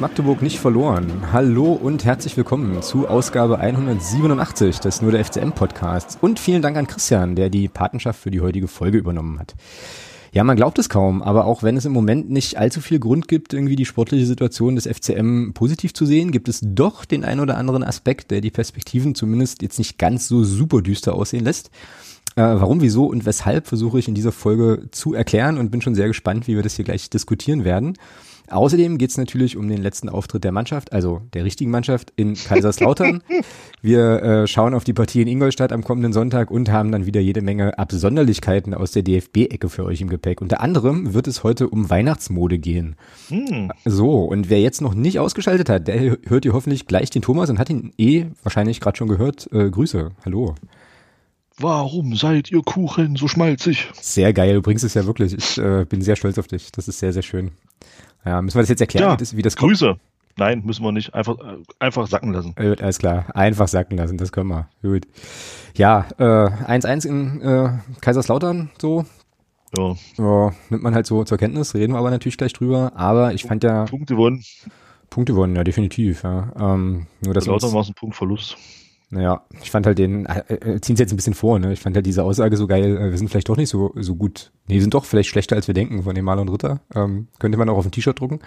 Magdeburg nicht verloren. Hallo und herzlich willkommen zu Ausgabe 187 des Nur der FCM Podcasts. Und vielen Dank an Christian, der die Patenschaft für die heutige Folge übernommen hat. Ja, man glaubt es kaum, aber auch wenn es im Moment nicht allzu viel Grund gibt, irgendwie die sportliche Situation des FCM positiv zu sehen, gibt es doch den ein oder anderen Aspekt, der die Perspektiven zumindest jetzt nicht ganz so super düster aussehen lässt. Äh, warum, wieso und weshalb versuche ich in dieser Folge zu erklären und bin schon sehr gespannt, wie wir das hier gleich diskutieren werden. Außerdem geht es natürlich um den letzten Auftritt der Mannschaft, also der richtigen Mannschaft in Kaiserslautern. Wir äh, schauen auf die Partie in Ingolstadt am kommenden Sonntag und haben dann wieder jede Menge Absonderlichkeiten aus der DFB-Ecke für euch im Gepäck. Unter anderem wird es heute um Weihnachtsmode gehen. Hm. So, und wer jetzt noch nicht ausgeschaltet hat, der hört ihr hoffentlich gleich den Thomas und hat ihn eh wahrscheinlich gerade schon gehört. Äh, Grüße, hallo. Warum seid ihr Kuchen so schmalzig? Sehr geil, du bringst es ja wirklich. Ich äh, bin sehr stolz auf dich. Das ist sehr, sehr schön. Ja, müssen wir das jetzt erklären, ja, wie das, wie das kommt? Grüße. Nein, müssen wir nicht. Einfach, äh, einfach sacken lassen. Gut, alles klar. Einfach sacken lassen, das können wir. Gut. Ja, 1-1 äh, in äh, Kaiserslautern, so. Ja. ja. Nimmt man halt so zur Kenntnis, reden wir aber natürlich gleich drüber. Aber ich fand ja. Punkte gewonnen. Punkte gewonnen, ja, definitiv. Ja. Ähm, nur, dass Lautern war es ein Punktverlust. Naja, ich fand halt den, äh, äh ziehen sie jetzt ein bisschen vor, ne? Ich fand halt diese Aussage so geil, äh, wir sind vielleicht doch nicht so, so gut. Nee, wir sind doch vielleicht schlechter, als wir denken von dem Maler und Ritter. Ähm, könnte man auch auf ein T-Shirt drucken.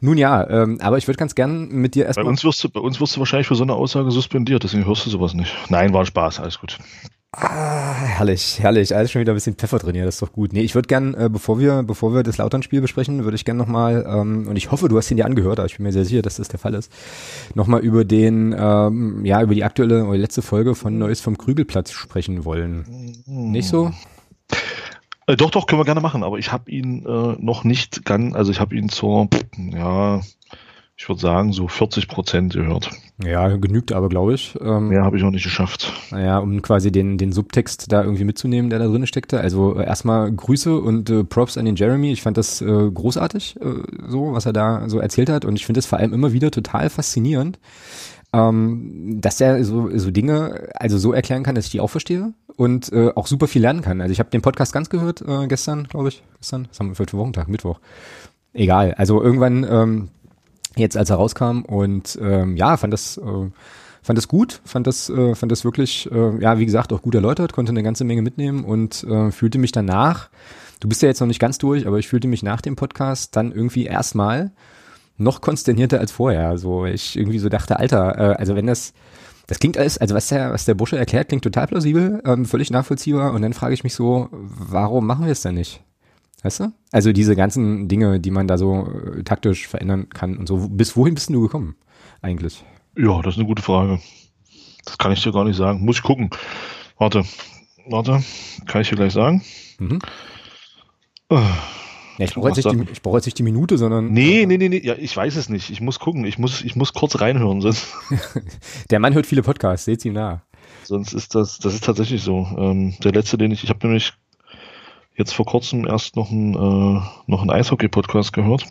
Nun ja, ähm, aber ich würde ganz gern mit dir erstmal. Bei uns wirst du, bei uns wirst du wahrscheinlich für so eine Aussage suspendiert, deswegen hörst du sowas nicht. Nein, war Spaß, alles gut. Ah, herrlich, herrlich. Alles schon wieder ein bisschen Pfeffer drin hier, das ist doch gut. Nee, ich würde gern, äh, bevor wir, bevor wir das Lautern-Spiel besprechen, würde ich gern nochmal, ähm, und ich hoffe, du hast ihn dir angehört, aber ich bin mir sehr sicher, dass das der Fall ist, nochmal über den, ähm, ja, über die aktuelle oder letzte Folge von Neues vom Krügelplatz sprechen wollen. Nicht so? Äh, doch, doch, können wir gerne machen, aber ich habe ihn äh, noch nicht ganz, also ich habe ihn zur, ja, ich würde sagen, so 40 Prozent gehört. Ja, genügt aber, glaube ich. Ähm, Mehr habe ich noch nicht geschafft. Naja, um quasi den, den Subtext da irgendwie mitzunehmen, der da drin steckte. Also äh, erstmal Grüße und äh, Props an den Jeremy. Ich fand das äh, großartig, äh, so, was er da so erzählt hat. Und ich finde es vor allem immer wieder total faszinierend, ähm, dass er so, so Dinge also so erklären kann, dass ich die auch verstehe und äh, auch super viel lernen kann. Also ich habe den Podcast ganz gehört äh, gestern, glaube ich. Gestern? Was haben wir für Wochentag? Mittwoch. Egal. Also irgendwann... Ähm, jetzt als er rauskam und ähm, ja, fand das äh, fand das gut, fand das äh, fand das wirklich äh, ja, wie gesagt, auch gut erläutert, konnte eine ganze Menge mitnehmen und äh, fühlte mich danach, du bist ja jetzt noch nicht ganz durch, aber ich fühlte mich nach dem Podcast dann irgendwie erstmal noch konsternierter als vorher, also ich irgendwie so dachte, Alter, äh, also wenn das das klingt alles, also was der, was der Busche erklärt, klingt total plausibel, ähm, völlig nachvollziehbar. Und dann frage ich mich so, warum machen wir es denn nicht? Weißt du? Also diese ganzen Dinge, die man da so äh, taktisch verändern kann und so. Bis wohin bist du gekommen eigentlich? Ja, das ist eine gute Frage. Das kann ich dir gar nicht sagen. Muss ich gucken. Warte, warte, kann ich dir gleich sagen? Mhm. Äh, ja, ich brauche jetzt, die, ich brauch jetzt nicht die Minute, sondern. Nee, nee, nee, nee, ja, ich weiß es nicht. Ich muss gucken. Ich muss, ich muss kurz reinhören. Sonst der Mann hört viele Podcasts, seht ihm nah. Sonst ist das, das ist tatsächlich so. Ähm, der letzte, den ich, ich habe nämlich jetzt vor kurzem erst noch ein, äh, noch einen Eishockey-Podcast gehört.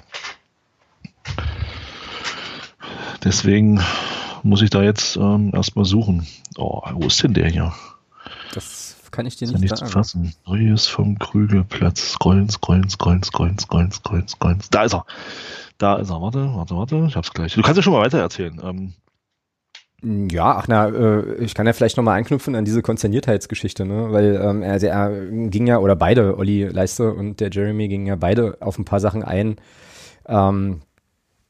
Deswegen muss ich da jetzt ähm, erstmal suchen. Oh, wo ist denn der hier? Das kann ich dir nicht, nicht sagen. fassen. Neues vom Krügelplatz. Scrollen, scrollen, scrollen, scrollen, scrollen, scrollen, scrollen. Da ist er. Da ist er. Warte, warte, warte. Ich hab's gleich. Du kannst ja schon mal weiter erzählen. Ähm, ja, ach na, äh, ich kann ja vielleicht nochmal anknüpfen an diese Konzerniertheitsgeschichte, ne? Weil ähm, er, er ging ja, oder beide, Olli Leiste und der Jeremy gingen ja beide auf ein paar Sachen ein, ähm,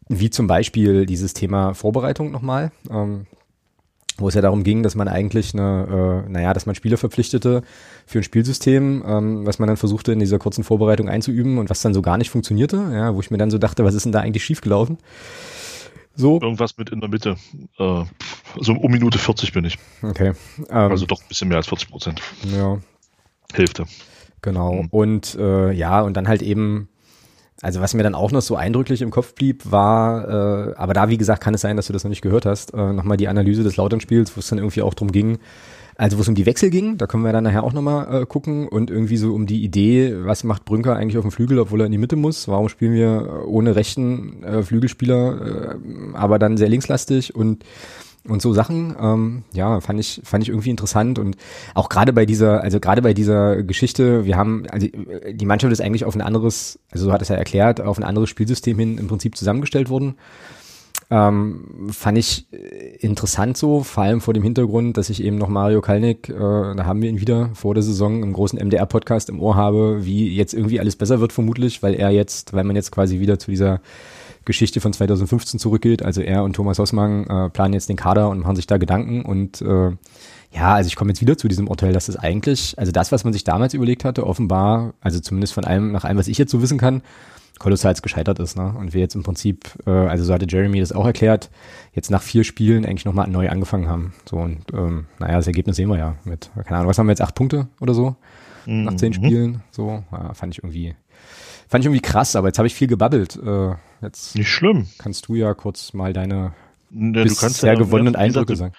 wie zum Beispiel dieses Thema Vorbereitung nochmal, ähm, wo es ja darum ging, dass man eigentlich eine, äh, naja, dass man Spieler verpflichtete für ein Spielsystem, ähm, was man dann versuchte in dieser kurzen Vorbereitung einzuüben und was dann so gar nicht funktionierte, ja, wo ich mir dann so dachte, was ist denn da eigentlich schiefgelaufen? So. Irgendwas mit in der Mitte. Äh, so um Minute 40 bin ich. Okay. Ähm, also doch ein bisschen mehr als 40 Prozent. Ja. Hälfte. Genau. Mhm. Und äh, ja, und dann halt eben, also was mir dann auch noch so eindrücklich im Kopf blieb, war, äh, aber da, wie gesagt, kann es sein, dass du das noch nicht gehört hast, äh, nochmal die Analyse des Lautern-Spiels, wo es dann irgendwie auch drum ging, also wo es um die Wechsel ging, da können wir dann nachher auch nochmal äh, gucken und irgendwie so um die Idee, was macht Brünker eigentlich auf dem Flügel, obwohl er in die Mitte muss? Warum spielen wir ohne rechten äh, Flügelspieler, äh, aber dann sehr linkslastig und und so Sachen, ähm, ja, fand ich, fand ich irgendwie interessant und auch gerade bei dieser, also gerade bei dieser Geschichte, wir haben, also die Mannschaft ist eigentlich auf ein anderes, also so hat es ja erklärt, auf ein anderes Spielsystem hin im Prinzip zusammengestellt worden. Ähm, fand ich äh, interessant so, vor allem vor dem Hintergrund, dass ich eben noch Mario Kalnick, äh, da haben wir ihn wieder vor der Saison im großen MDR-Podcast im Ohr habe, wie jetzt irgendwie alles besser wird vermutlich, weil er jetzt, weil man jetzt quasi wieder zu dieser Geschichte von 2015 zurückgeht. Also er und Thomas Hossmann äh, planen jetzt den Kader und machen sich da Gedanken und äh, ja, also ich komme jetzt wieder zu diesem Urteil, dass das eigentlich, also das, was man sich damals überlegt hatte, offenbar, also zumindest von allem, nach allem, was ich jetzt so wissen kann, kolossal gescheitert ist. Ne? Und wir jetzt im Prinzip, äh, also so hatte Jeremy das auch erklärt, jetzt nach vier Spielen eigentlich nochmal neu angefangen haben. So und ähm, naja, das Ergebnis sehen wir ja mit, keine Ahnung, was haben wir jetzt, acht Punkte oder so? Mhm. Nach zehn Spielen. So, ja, fand ich irgendwie, fand ich irgendwie krass, aber jetzt habe ich viel gebabbelt. Äh, jetzt Nicht schlimm. Kannst du ja kurz mal deine Ja, du kannst bisher ja, gewonnenen Eindrücke sagen.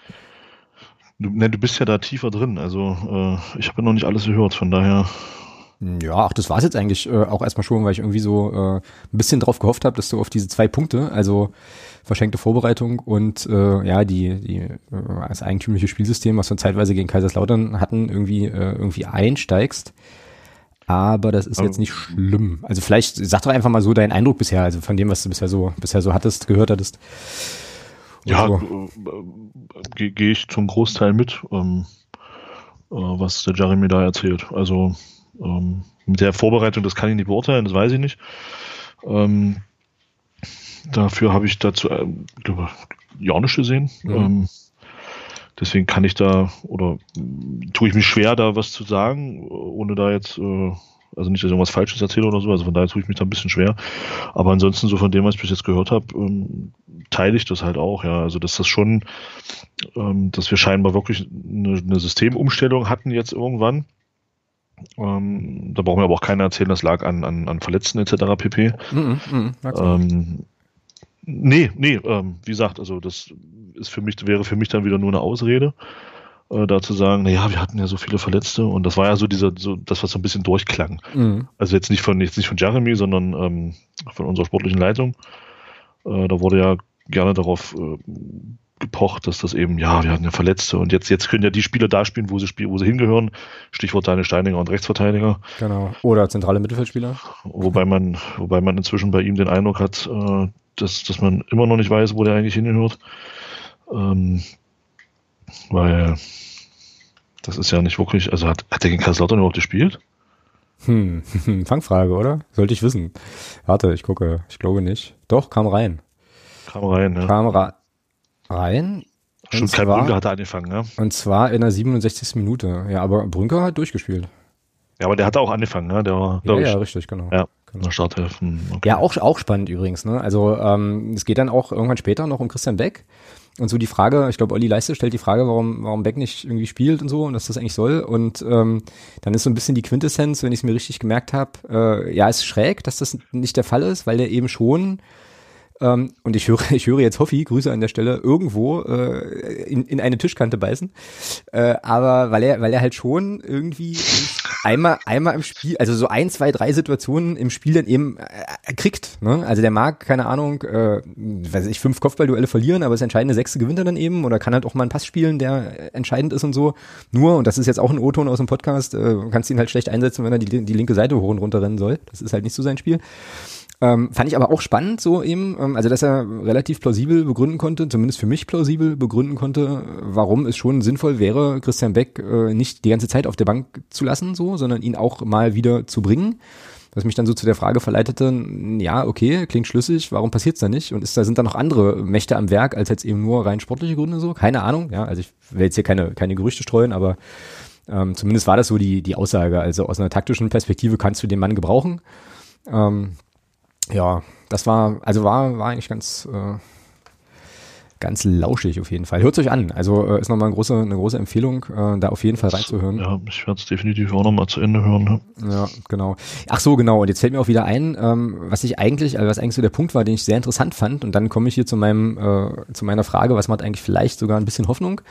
Du, ne, du bist ja da tiefer drin. Also äh, ich habe ja noch nicht alles gehört, von daher. Ja, ach, das war's jetzt eigentlich äh, auch erstmal schon, weil ich irgendwie so äh, ein bisschen drauf gehofft habe, dass du auf diese zwei Punkte, also verschenkte Vorbereitung und äh, ja, die, die äh, das eigentümliche Spielsystem, was wir zeitweise gegen Kaiserslautern hatten, irgendwie, äh, irgendwie einsteigst. Aber das ist Aber- jetzt nicht schlimm. Also vielleicht sag doch einfach mal so deinen Eindruck bisher, also von dem, was du bisher so, bisher so hattest, gehört hattest. Und Ja, so. äh, gehe geh ich zum Großteil mit, ähm, äh, was der Jeremy da erzählt. Also ähm, mit der Vorbereitung, das kann ich nicht beurteilen, das weiß ich nicht. Ähm, dafür habe ich dazu, äh, ja nicht gesehen. Mhm. Ähm, deswegen kann ich da oder mh, tue ich mich schwer, da was zu sagen, ohne da jetzt, äh, also nicht, dass ich irgendwas Falsches erzähle oder so. Also von daher tue ich mich da ein bisschen schwer. Aber ansonsten, so von dem, was ich bis jetzt gehört habe, ähm, teile ich das halt auch, ja. Also dass das schon, ähm, dass wir scheinbar wirklich eine, eine Systemumstellung hatten jetzt irgendwann. Ähm, da brauchen wir aber auch keiner erzählen, das lag an, an, an Verletzten etc. pp. Mhm, mhm. Ähm, nee, nee, ähm, wie gesagt, also das ist für mich, wäre für mich dann wieder nur eine Ausrede, äh, da zu sagen, naja, wir hatten ja so viele Verletzte und das war ja so dieser, so das, was so ein bisschen durchklang. Mhm. Also jetzt nicht von jetzt nicht von Jeremy, sondern ähm, von unserer sportlichen Leitung. Äh, da wurde ja gerne darauf äh, gepocht, dass das eben, ja, wir hatten ja Verletzte und jetzt, jetzt können ja die Spieler da spielen, wo sie spielen, wo sie hingehören. Stichwort Daniel Steininger und Rechtsverteidiger. Genau. Oder zentrale Mittelfeldspieler. Wobei man, wobei man inzwischen bei ihm den Eindruck hat, äh, dass, dass man immer noch nicht weiß, wo der eigentlich hingehört. Ähm, weil das ist ja nicht wirklich, also hat, hat der gegen Kaiserslautern überhaupt gespielt? Hm, Fangfrage, oder? Sollte ich wissen. Warte, ich gucke. Ich glaube nicht. Doch, kam rein. Kam rein, ja. Kam ra rein. Schon und kein zwar- Brünker hat er angefangen, ja. Und zwar in der 67. Minute. Ja, aber Brünker hat durchgespielt. Ja, aber der hat auch angefangen, ne? Der war, Ja, glaube ja, ich, richtig, genau. ja, genau. Startelf. Hm, okay. Ja, auch, auch spannend übrigens. Ne? Also ähm, es geht dann auch irgendwann später noch um Christian Beck. Und so die Frage, ich glaube, Olli Leiste stellt die Frage, warum, warum Beck nicht irgendwie spielt und so und was das eigentlich soll. Und ähm, dann ist so ein bisschen die Quintessenz, wenn ich es mir richtig gemerkt habe, äh, ja, ist schräg, dass das nicht der Fall ist, weil der eben schon ähm, und ich höre, ich höre jetzt Hoffi, Grüße an der Stelle, irgendwo äh, in, in eine Tischkante beißen. Äh, aber weil er, weil er halt schon irgendwie einmal, einmal im Spiel, also so ein, zwei, drei Situationen im Spiel dann eben äh, kriegt. Ne? Also der mag, keine Ahnung, äh, weiß ich, fünf Kopfballduelle verlieren, aber das entscheidende Sechste gewinnt er dann eben oder kann halt auch mal einen Pass spielen, der äh, entscheidend ist und so. Nur, und das ist jetzt auch ein O-Ton aus dem Podcast, äh, kannst ihn halt schlecht einsetzen, wenn er die, die linke Seite hoch und runter rennen soll. Das ist halt nicht so sein Spiel. Ähm, fand ich aber auch spannend, so eben, ähm, also dass er relativ plausibel begründen konnte, zumindest für mich plausibel begründen konnte, warum es schon sinnvoll wäre, Christian Beck äh, nicht die ganze Zeit auf der Bank zu lassen, so, sondern ihn auch mal wieder zu bringen. Was mich dann so zu der Frage verleitete, ja, okay, klingt schlüssig, warum passiert's da nicht? Und ist da sind da noch andere Mächte am Werk als jetzt eben nur rein sportliche Gründe so? Keine Ahnung, ja, also ich will jetzt hier keine, keine Gerüchte streuen, aber ähm, zumindest war das so die, die Aussage. Also aus einer taktischen Perspektive kannst du den Mann gebrauchen. Ähm, ja, das war, also war, war eigentlich ganz, äh, ganz lauschig auf jeden Fall. Hört euch an. Also äh, ist nochmal eine große, eine große Empfehlung, äh, da auf jeden Fall reinzuhören. Ja, ich werde es definitiv auch nochmal zu Ende hören. Ne? Ja, genau. Ach so, genau. Und jetzt fällt mir auch wieder ein, ähm, was ich eigentlich, also was eigentlich so der Punkt war, den ich sehr interessant fand. Und dann komme ich hier zu meinem, äh, zu meiner Frage, was macht eigentlich vielleicht sogar ein bisschen Hoffnung?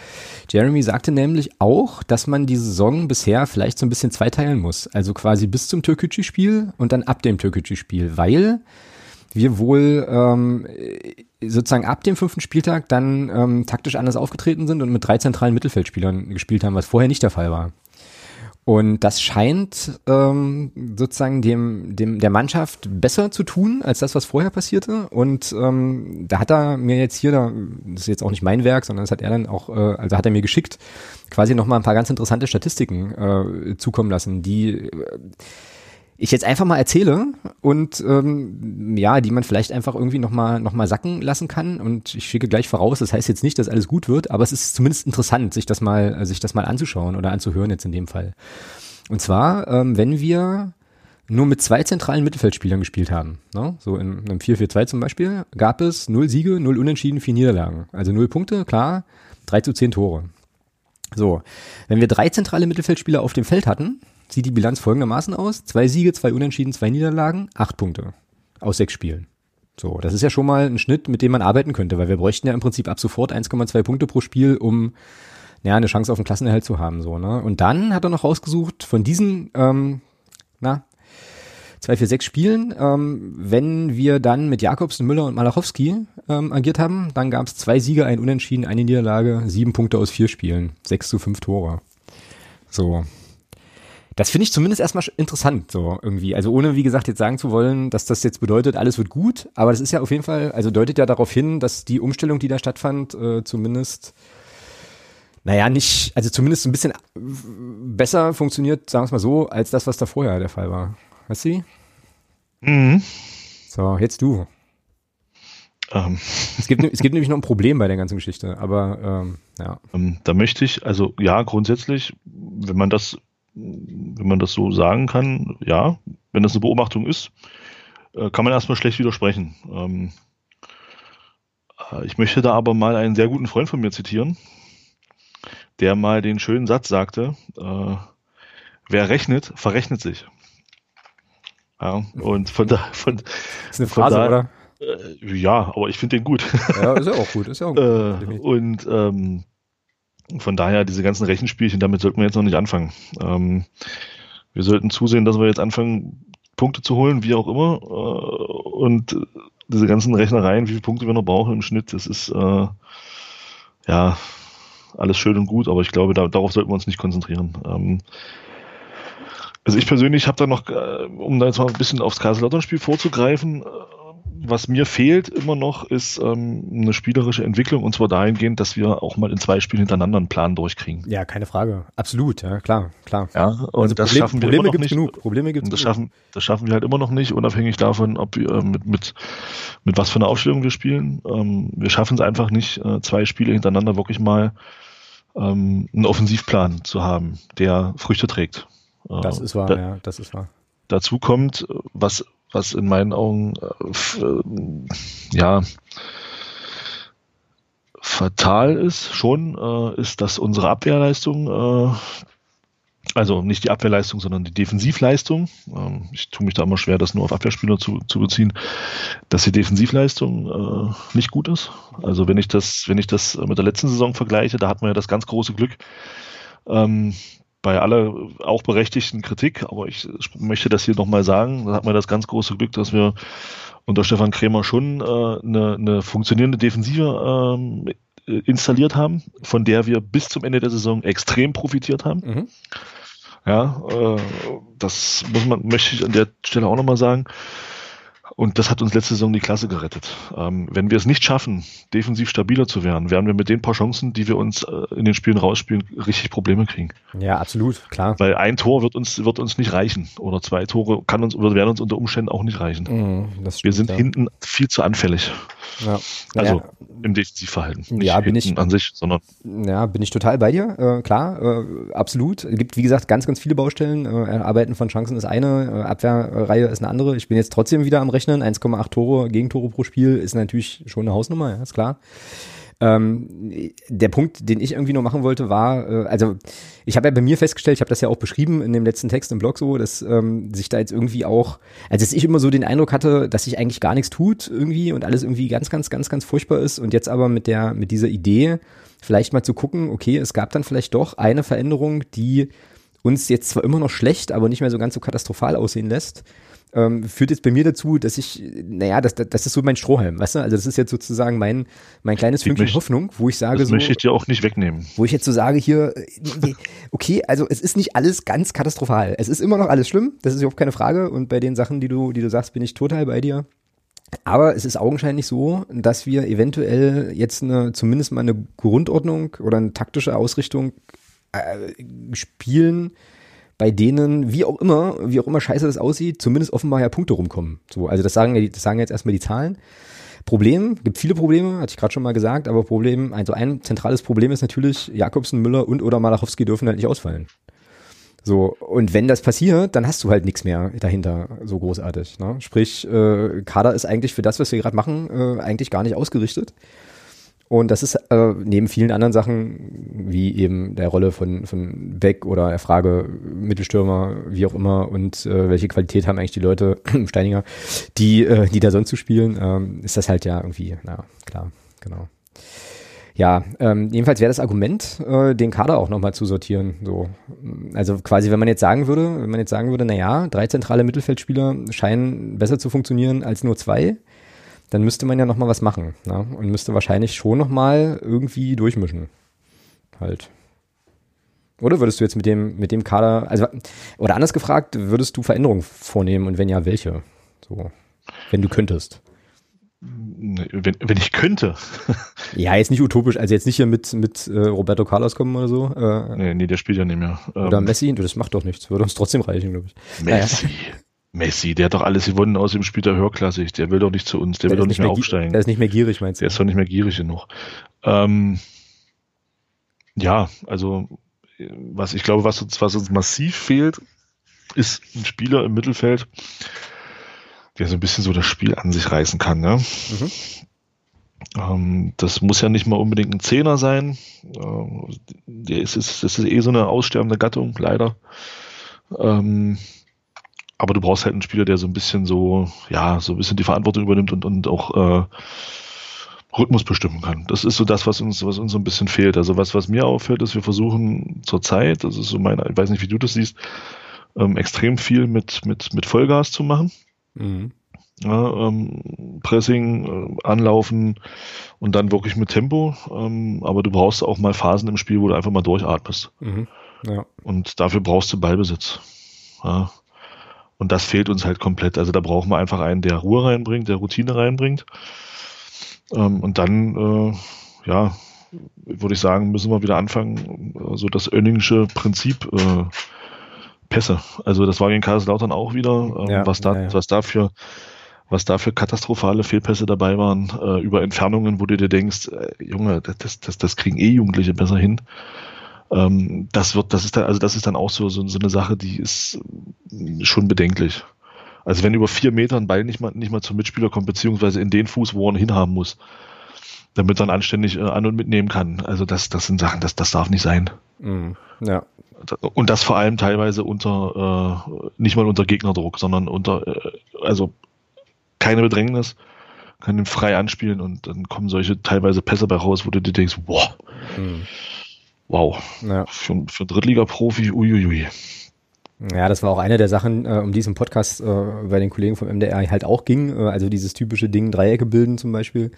Jeremy sagte nämlich auch, dass man die Saison bisher vielleicht so ein bisschen zweiteilen muss. Also quasi bis zum Türkgücü-Spiel und dann ab dem Türkgücü-Spiel, weil wir wohl ähm, sozusagen ab dem fünften Spieltag dann ähm, taktisch anders aufgetreten sind und mit drei zentralen Mittelfeldspielern gespielt haben, was vorher nicht der Fall war. Und das scheint ähm, sozusagen dem, dem der Mannschaft besser zu tun als das, was vorher passierte. Und ähm, da hat er mir jetzt hier, da, das ist jetzt auch nicht mein Werk, sondern das hat er dann auch, äh, also hat er mir geschickt, quasi nochmal ein paar ganz interessante Statistiken äh, zukommen lassen, die äh, ich jetzt einfach mal erzähle und ähm, ja, die man vielleicht einfach irgendwie nochmal noch mal sacken lassen kann. Und ich schicke gleich voraus, das heißt jetzt nicht, dass alles gut wird, aber es ist zumindest interessant, sich das mal, sich das mal anzuschauen oder anzuhören jetzt in dem Fall. Und zwar, ähm, wenn wir nur mit zwei zentralen Mittelfeldspielern gespielt haben, ne? so in einem 4-4-2 zum Beispiel, gab es null Siege, null Unentschieden, vier Niederlagen. Also null Punkte, klar, drei zu zehn Tore. So, wenn wir drei zentrale Mittelfeldspieler auf dem Feld hatten, sieht die Bilanz folgendermaßen aus. Zwei Siege, zwei Unentschieden, zwei Niederlagen, acht Punkte aus sechs Spielen. So, das ist ja schon mal ein Schnitt, mit dem man arbeiten könnte, weil wir bräuchten ja im Prinzip ab sofort 1,2 Punkte pro Spiel, um ja, eine Chance auf den Klassenerhalt zu haben. So, ne? Und dann hat er noch rausgesucht, von diesen, ähm, na, zwei, vier, sechs Spielen, ähm, wenn wir dann mit Jakobsen, Müller und Malachowski ähm, agiert haben, dann gab es zwei Siege, ein Unentschieden, eine Niederlage, sieben Punkte aus vier Spielen, sechs zu fünf Tore. So, das finde ich zumindest erstmal interessant, so irgendwie. Also ohne, wie gesagt, jetzt sagen zu wollen, dass das jetzt bedeutet, alles wird gut, aber das ist ja auf jeden Fall, also deutet ja darauf hin, dass die Umstellung, die da stattfand, äh, zumindest, naja, nicht, also zumindest ein bisschen besser funktioniert, sagen wir es mal so, als das, was da vorher der Fall war. Weißt du? Mhm. So, jetzt du. Ähm. Es, gibt, es gibt nämlich noch ein Problem bei der ganzen Geschichte, aber ähm, ja. Ähm, da möchte ich, also ja, grundsätzlich, wenn man das wenn man das so sagen kann, ja, wenn das eine Beobachtung ist, äh, kann man erstmal schlecht widersprechen. Ähm, äh, ich möchte da aber mal einen sehr guten Freund von mir zitieren, der mal den schönen Satz sagte, äh, wer rechnet, verrechnet sich. Ja, und von da, von, das ist eine Phrase, da, oder? Äh, ja, aber ich finde den gut. Ja, ist ja auch gut. Ist ja auch gut. und ähm, von daher, diese ganzen Rechenspielchen, damit sollten wir jetzt noch nicht anfangen. Ähm, wir sollten zusehen, dass wir jetzt anfangen, Punkte zu holen, wie auch immer. Äh, und diese ganzen Rechnereien, wie viele Punkte wir noch brauchen im Schnitt, das ist äh, ja alles schön und gut, aber ich glaube, da, darauf sollten wir uns nicht konzentrieren. Ähm, also ich persönlich habe da noch, äh, um da jetzt mal ein bisschen aufs Kaiserslautern-Spiel vorzugreifen, äh, was mir fehlt immer noch, ist ähm, eine spielerische Entwicklung und zwar dahingehend, dass wir auch mal in zwei Spielen hintereinander einen Plan durchkriegen. Ja, keine Frage. Absolut, ja, klar, klar. Ja, und also das Problem, schaffen wir Probleme immer noch nicht. Genug. Probleme gibt's das genug. schaffen, das schaffen wir halt immer noch nicht, unabhängig davon, ob wir äh, mit, mit, mit was für einer Aufstellung wir spielen. Ähm, wir schaffen es einfach nicht, äh, zwei Spiele hintereinander wirklich mal ähm, einen Offensivplan zu haben, der Früchte trägt. Äh, das ist wahr, da, ja, das ist wahr. Dazu kommt, was was in meinen Augen äh, äh, ja fatal ist, schon, äh, ist, dass unsere Abwehrleistung, äh, also nicht die Abwehrleistung, sondern die Defensivleistung, ähm, ich tue mich da immer schwer, das nur auf Abwehrspieler zu, zu beziehen, dass die Defensivleistung äh, nicht gut ist. Also wenn ich das, wenn ich das mit der letzten Saison vergleiche, da hat man ja das ganz große Glück, ähm, bei aller auch berechtigten Kritik, aber ich möchte das hier nochmal sagen, da hat man das ganz große Glück, dass wir unter Stefan Krämer schon äh, eine, eine funktionierende Defensive ähm, installiert haben, von der wir bis zum Ende der Saison extrem profitiert haben. Mhm. Ja, äh, das muss man, möchte ich an der Stelle auch nochmal sagen. Und das hat uns letzte Saison die Klasse gerettet. Ähm, wenn wir es nicht schaffen, defensiv stabiler zu werden, werden wir mit den paar Chancen, die wir uns äh, in den Spielen rausspielen, richtig Probleme kriegen. Ja, absolut, klar. Weil ein Tor wird uns, wird uns nicht reichen. Oder zwei Tore kann uns, werden uns unter Umständen auch nicht reichen. Mm, stimmt, wir sind ja. hinten viel zu anfällig. Ja. Also ja. im Defensivverhalten. Nicht ja, bin ich an sich, sondern. Ja, bin ich total bei dir. Äh, klar, äh, absolut. Es gibt, wie gesagt, ganz, ganz viele Baustellen. Äh, Arbeiten von Chancen ist eine, äh, Abwehrreihe ist eine andere. Ich bin jetzt trotzdem wieder am Rechnen rechnen. 1,8 Tore, Gegentore pro Spiel ist natürlich schon eine Hausnummer, ja, ist klar. Ähm, der Punkt, den ich irgendwie noch machen wollte, war, äh, also ich habe ja bei mir festgestellt, ich habe das ja auch beschrieben in dem letzten Text im Blog so, dass ähm, sich da jetzt irgendwie auch, also dass ich immer so den Eindruck hatte, dass sich eigentlich gar nichts tut irgendwie und alles irgendwie ganz, ganz, ganz, ganz furchtbar ist und jetzt aber mit der, mit dieser Idee vielleicht mal zu gucken, okay, es gab dann vielleicht doch eine Veränderung, die uns jetzt zwar immer noch schlecht, aber nicht mehr so ganz so katastrophal aussehen lässt ähm, führt jetzt bei mir dazu, dass ich, naja, das, das ist so mein Strohhalm, weißt du? Also das ist jetzt sozusagen mein, mein kleines Fünkchen möchte, Hoffnung, wo ich sage das so. Das möchte ich dir auch nicht wegnehmen. Wo ich jetzt so sage hier, äh, okay, also es ist nicht alles ganz katastrophal. Es ist immer noch alles schlimm, das ist überhaupt keine Frage. Und bei den Sachen, die du, die du sagst, bin ich total bei dir. Aber es ist augenscheinlich so, dass wir eventuell jetzt eine, zumindest mal eine Grundordnung oder eine taktische Ausrichtung äh, spielen, bei denen, wie auch immer, wie auch immer scheiße das aussieht, zumindest offenbar ja Punkte rumkommen. So, also das sagen, das sagen jetzt erstmal die Zahlen. Problem, gibt viele Probleme, hatte ich gerade schon mal gesagt, aber Problem, also ein zentrales Problem ist natürlich, Jakobsen, Müller und oder Malachowski dürfen halt nicht ausfallen. So, und wenn das passiert, dann hast du halt nichts mehr dahinter so großartig. Ne? Sprich, äh, Kader ist eigentlich für das, was wir gerade machen, äh, eigentlich gar nicht ausgerichtet. Und das ist äh, neben vielen anderen Sachen, wie eben der Rolle von, von Beck oder der Frage Mittelstürmer, wie auch immer, und äh, welche Qualität haben eigentlich die Leute, Steininger, die, äh, die da sonst zu spielen, ähm, ist das halt ja irgendwie, na klar, genau. Ja, ähm, jedenfalls wäre das Argument, äh, den Kader auch nochmal zu sortieren. So. Also quasi, wenn man jetzt sagen würde, wenn man jetzt sagen würde, na ja, drei zentrale Mittelfeldspieler scheinen besser zu funktionieren als nur zwei, dann müsste man ja noch mal was machen ne? und müsste wahrscheinlich schon noch mal irgendwie durchmischen. Halt. Oder würdest du jetzt mit dem, mit dem Kader, also, oder anders gefragt, würdest du Veränderungen vornehmen und wenn ja, welche? So, wenn du könntest. Wenn, wenn ich könnte. ja, jetzt nicht utopisch, also jetzt nicht hier mit, mit äh, Roberto Carlos kommen oder so. Äh, nee, nee, der spielt ja nicht mehr. Oder ähm, Messi, das macht doch nichts, würde uns trotzdem reichen, glaube ich. Messi. Naja. Messi, der hat doch alles gewonnen aus dem Spiel der höherklassig. Der will doch nicht zu uns, der, der will doch nicht mehr, mehr aufsteigen. Der ist nicht mehr gierig, meinst du? Der ist doch nicht mehr gierig genug. Ähm, ja, also was ich glaube, was uns, was uns massiv fehlt, ist ein Spieler im Mittelfeld, der so ein bisschen so das Spiel an sich reißen kann. Ne? Mhm. Ähm, das muss ja nicht mal unbedingt ein Zehner sein. Ähm, der ist, ist, das ist eh so eine aussterbende Gattung, leider. Ähm, aber du brauchst halt einen Spieler, der so ein bisschen so, ja, so ein bisschen die Verantwortung übernimmt und, und auch äh, Rhythmus bestimmen kann. Das ist so das, was uns, was uns so ein bisschen fehlt. Also was, was mir auffällt, ist, wir versuchen zurzeit, das ist so meine, ich weiß nicht, wie du das siehst, ähm, extrem viel mit, mit, mit Vollgas zu machen. Mhm. Ja, ähm, Pressing, äh, Anlaufen und dann wirklich mit Tempo. Ähm, aber du brauchst auch mal Phasen im Spiel, wo du einfach mal durchatmest. Mhm. Ja. Und dafür brauchst du Ballbesitz. Ja. Und das fehlt uns halt komplett. Also da brauchen wir einfach einen, der Ruhe reinbringt, der Routine reinbringt. Ähm, und dann, äh, ja, würde ich sagen, müssen wir wieder anfangen, so also das Önningsche Prinzip äh, Pässe. Also das war in Kaiserslautern auch wieder, ähm, ja, was da, ja, ja. was dafür was da für katastrophale Fehlpässe dabei waren, äh, über Entfernungen, wo du dir denkst, äh, Junge, das, das, das kriegen eh Jugendliche besser hin. Ähm, das wird, das ist dann, also das ist dann auch so, so, so eine Sache, die ist schon bedenklich. Also wenn über vier Meter ein Ball nicht mal, nicht mal zum Mitspieler kommt, beziehungsweise in den Fuß, wo er hinhaben muss, damit er dann anständig äh, an- und mitnehmen kann. Also das, das sind Sachen, das, das darf nicht sein. Mhm. Ja. Und das vor allem teilweise unter, äh, nicht mal unter Gegnerdruck, sondern unter, äh, also keine Bedrängnis, kann ihn frei anspielen und dann kommen solche teilweise Pässe bei raus, wo du dir denkst, wow. Mhm. Wow. Ja. Für, für Drittliga-Profi, uiuiui. Ja, das war auch eine der Sachen, äh, um diesen Podcast äh, bei den Kollegen vom MDR halt auch ging. Äh, also dieses typische Ding, Dreiecke bilden zum Beispiel,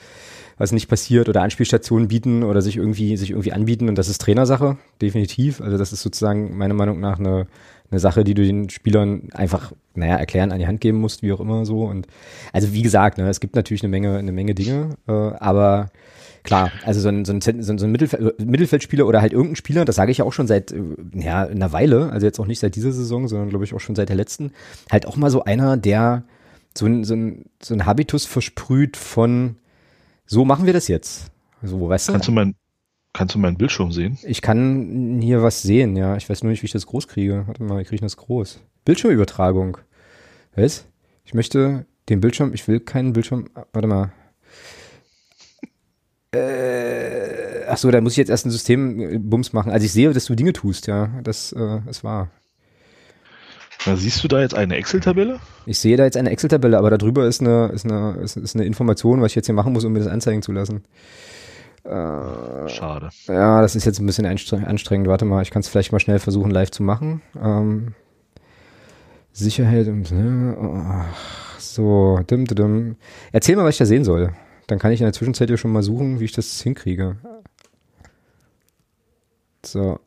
was nicht passiert oder Anspielstationen bieten oder sich irgendwie, sich irgendwie anbieten. Und das ist Trainersache, definitiv. Also das ist sozusagen meiner Meinung nach eine, eine Sache, die du den Spielern einfach, naja, erklären, an die Hand geben musst, wie auch immer so. Und also wie gesagt, ne, es gibt natürlich eine Menge, eine Menge Dinge, äh, aber klar, also so ein, so ein, so ein Mittelfeld, Mittelfeldspieler oder halt irgendein Spieler, das sage ich ja auch schon seit äh, ja, einer Weile, also jetzt auch nicht seit dieser Saison, sondern glaube ich auch schon seit der letzten, halt auch mal so einer, der so ein, so ein, so ein Habitus versprüht von so machen wir das jetzt. So, weißt du? Kannst du mein, kannst du meinen Bildschirm sehen? Ich kann hier was sehen, ja. Ich weiß nur nicht, wie ich das groß kriege. Warte mal, wie kriege ich das groß? Bildschirmübertragung. Was? Ich möchte den Bildschirm, ich will keinen Bildschirm, warte mal. Äh, ach so, da muss ich jetzt erst ein Systembums äh, machen. Also ich sehe, dass du Dinge tust, ja. Das äh, ist wahr. Na, siehst du da jetzt eine Excel-Tabelle? Ich sehe da jetzt eine Excel-Tabelle, aber darüber ist eine, ist, eine, ist, ist eine Information, was ich jetzt hier machen muss, um mir das anzeigen zu lassen. Äh, Schade. Ja, das ist jetzt ein bisschen anstrengend. Warte mal, ich kann es vielleicht mal schnell versuchen, live zu machen. Ähm, Sicherheit und, ne? Ach, so, dim, dim, dim. Erzähl mal, was ich da sehen soll. Dann kann ich in der Zwischenzeit ja schon mal suchen, wie ich das hinkriege. So.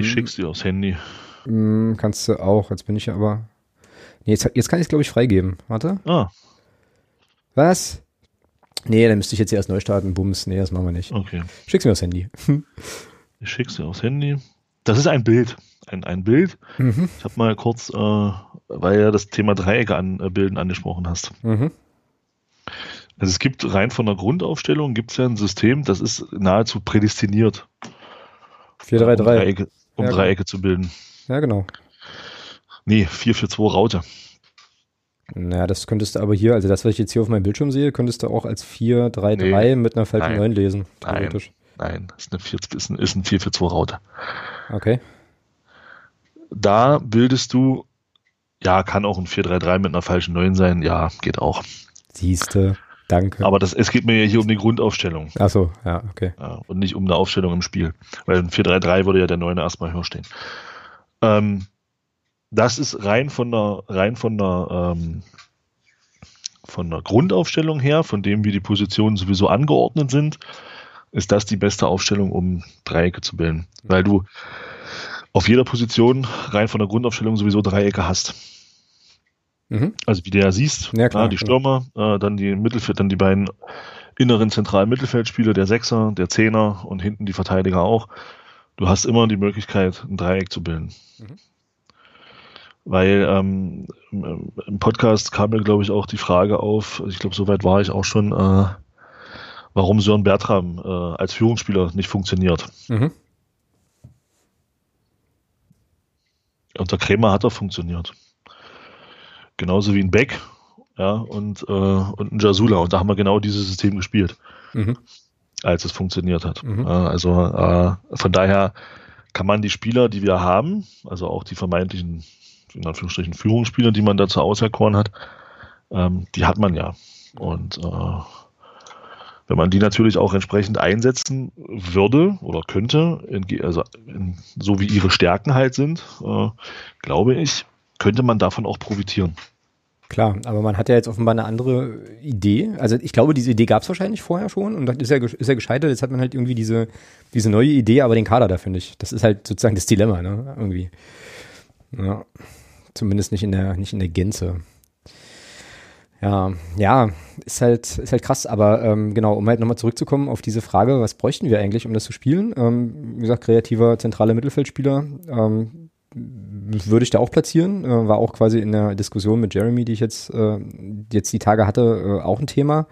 Ich schick's dir aufs Handy. Mm, kannst du auch. Jetzt bin ich ja aber. Nee, jetzt, jetzt kann ich es, glaube ich, freigeben. Warte. Ah, Was? Nee, dann müsste ich jetzt hier erst neu starten. Bums. Nee, das machen wir nicht. okay. Schick's mir aufs Handy. Ich schick's dir aufs Handy. Das ist ein Bild. Ein, ein Bild. mhm. Ich habe mal kurz, äh, weil ja das Thema Dreiecke an, äh, angesprochen hast. Mhm. Also es gibt rein von der Grundaufstellung gibt es ja ein System, das ist nahezu prädestiniert, um 433. Dreiecke, um Ja, Dreiecke zu bilden. Ja, genau. Nee, 442 Raute. Naja, das könntest du aber hier, also das, was ich jetzt hier auf meinem Bildschirm sehe, könntest du auch als 433 mit einer Falke Nein. 9 lesen. Nein. Theoretisch. Nein, ist, eine 4, ist ein, ist ein 442 Raute. Okay. Da bildest du, ja, kann auch ein 433 mit einer falschen 9 sein, ja, geht auch. Siehste. Danke. Aber das, es geht mir ja hier um die Grundaufstellung Ach so, ja, okay. ja, und nicht um eine Aufstellung im Spiel. Weil ein 433 würde ja der 9 erstmal höher stehen. Ähm, das ist rein von der, rein von der, ähm, von der Grundaufstellung her, von dem, wie die Positionen sowieso angeordnet sind, ist das die beste Aufstellung, um Dreiecke zu bilden. Weil du auf jeder Position rein von der Grundaufstellung sowieso Dreiecke hast. Mhm. Also wie du ja siehst, Ja, klar, die genau. Stürmer, äh, dann die Mittelfeld, dann die beiden inneren zentralen Mittelfeldspieler, der Sechser, der Zehner und hinten die Verteidiger auch. Du hast immer die Möglichkeit, ein Dreieck zu bilden. Mhm. Weil ähm, im, im Podcast kam mir, glaube ich, auch die Frage auf, ich glaube, soweit war ich auch schon, äh, warum Sören Bertram äh, als Führungsspieler nicht funktioniert. Mhm. Unter Krämer hat er funktioniert. Genauso wie ein Beck ja, und, äh, und ein Jasula. Und da haben wir genau dieses System gespielt, Mhm. als es funktioniert hat. Mhm. Also äh, von daher kann man die Spieler, die wir haben, also auch die vermeintlichen, in Anführungsstrichen, Führungsspieler, die man dazu auserkoren hat, ähm, die hat man ja. Und äh, wenn man die natürlich auch entsprechend einsetzen würde oder könnte, in, also in, so wie ihre Stärken halt sind, äh, glaube ich, könnte man davon auch profitieren. Klar, aber man hat ja jetzt offenbar eine andere Idee. Also ich glaube, diese Idee gab es wahrscheinlich vorher schon und dann ist ja, ist ja gescheitert. Jetzt hat man halt irgendwie diese, diese neue Idee, aber den Kader da, finde ich. Das ist halt sozusagen das Dilemma, ne? Irgendwie. Ja. Zumindest nicht in der, nicht in der Gänze. Ja, ja, ist halt, ist halt krass, aber ähm, genau, um halt nochmal zurückzukommen auf diese Frage, was bräuchten wir eigentlich, um das zu spielen? Ähm, wie gesagt, kreativer zentraler Mittelfeldspieler, ähm, würde ich da auch platzieren. Äh, war auch quasi in der Diskussion mit Jeremy, die ich jetzt, äh, jetzt die Tage hatte, äh, auch ein Thema.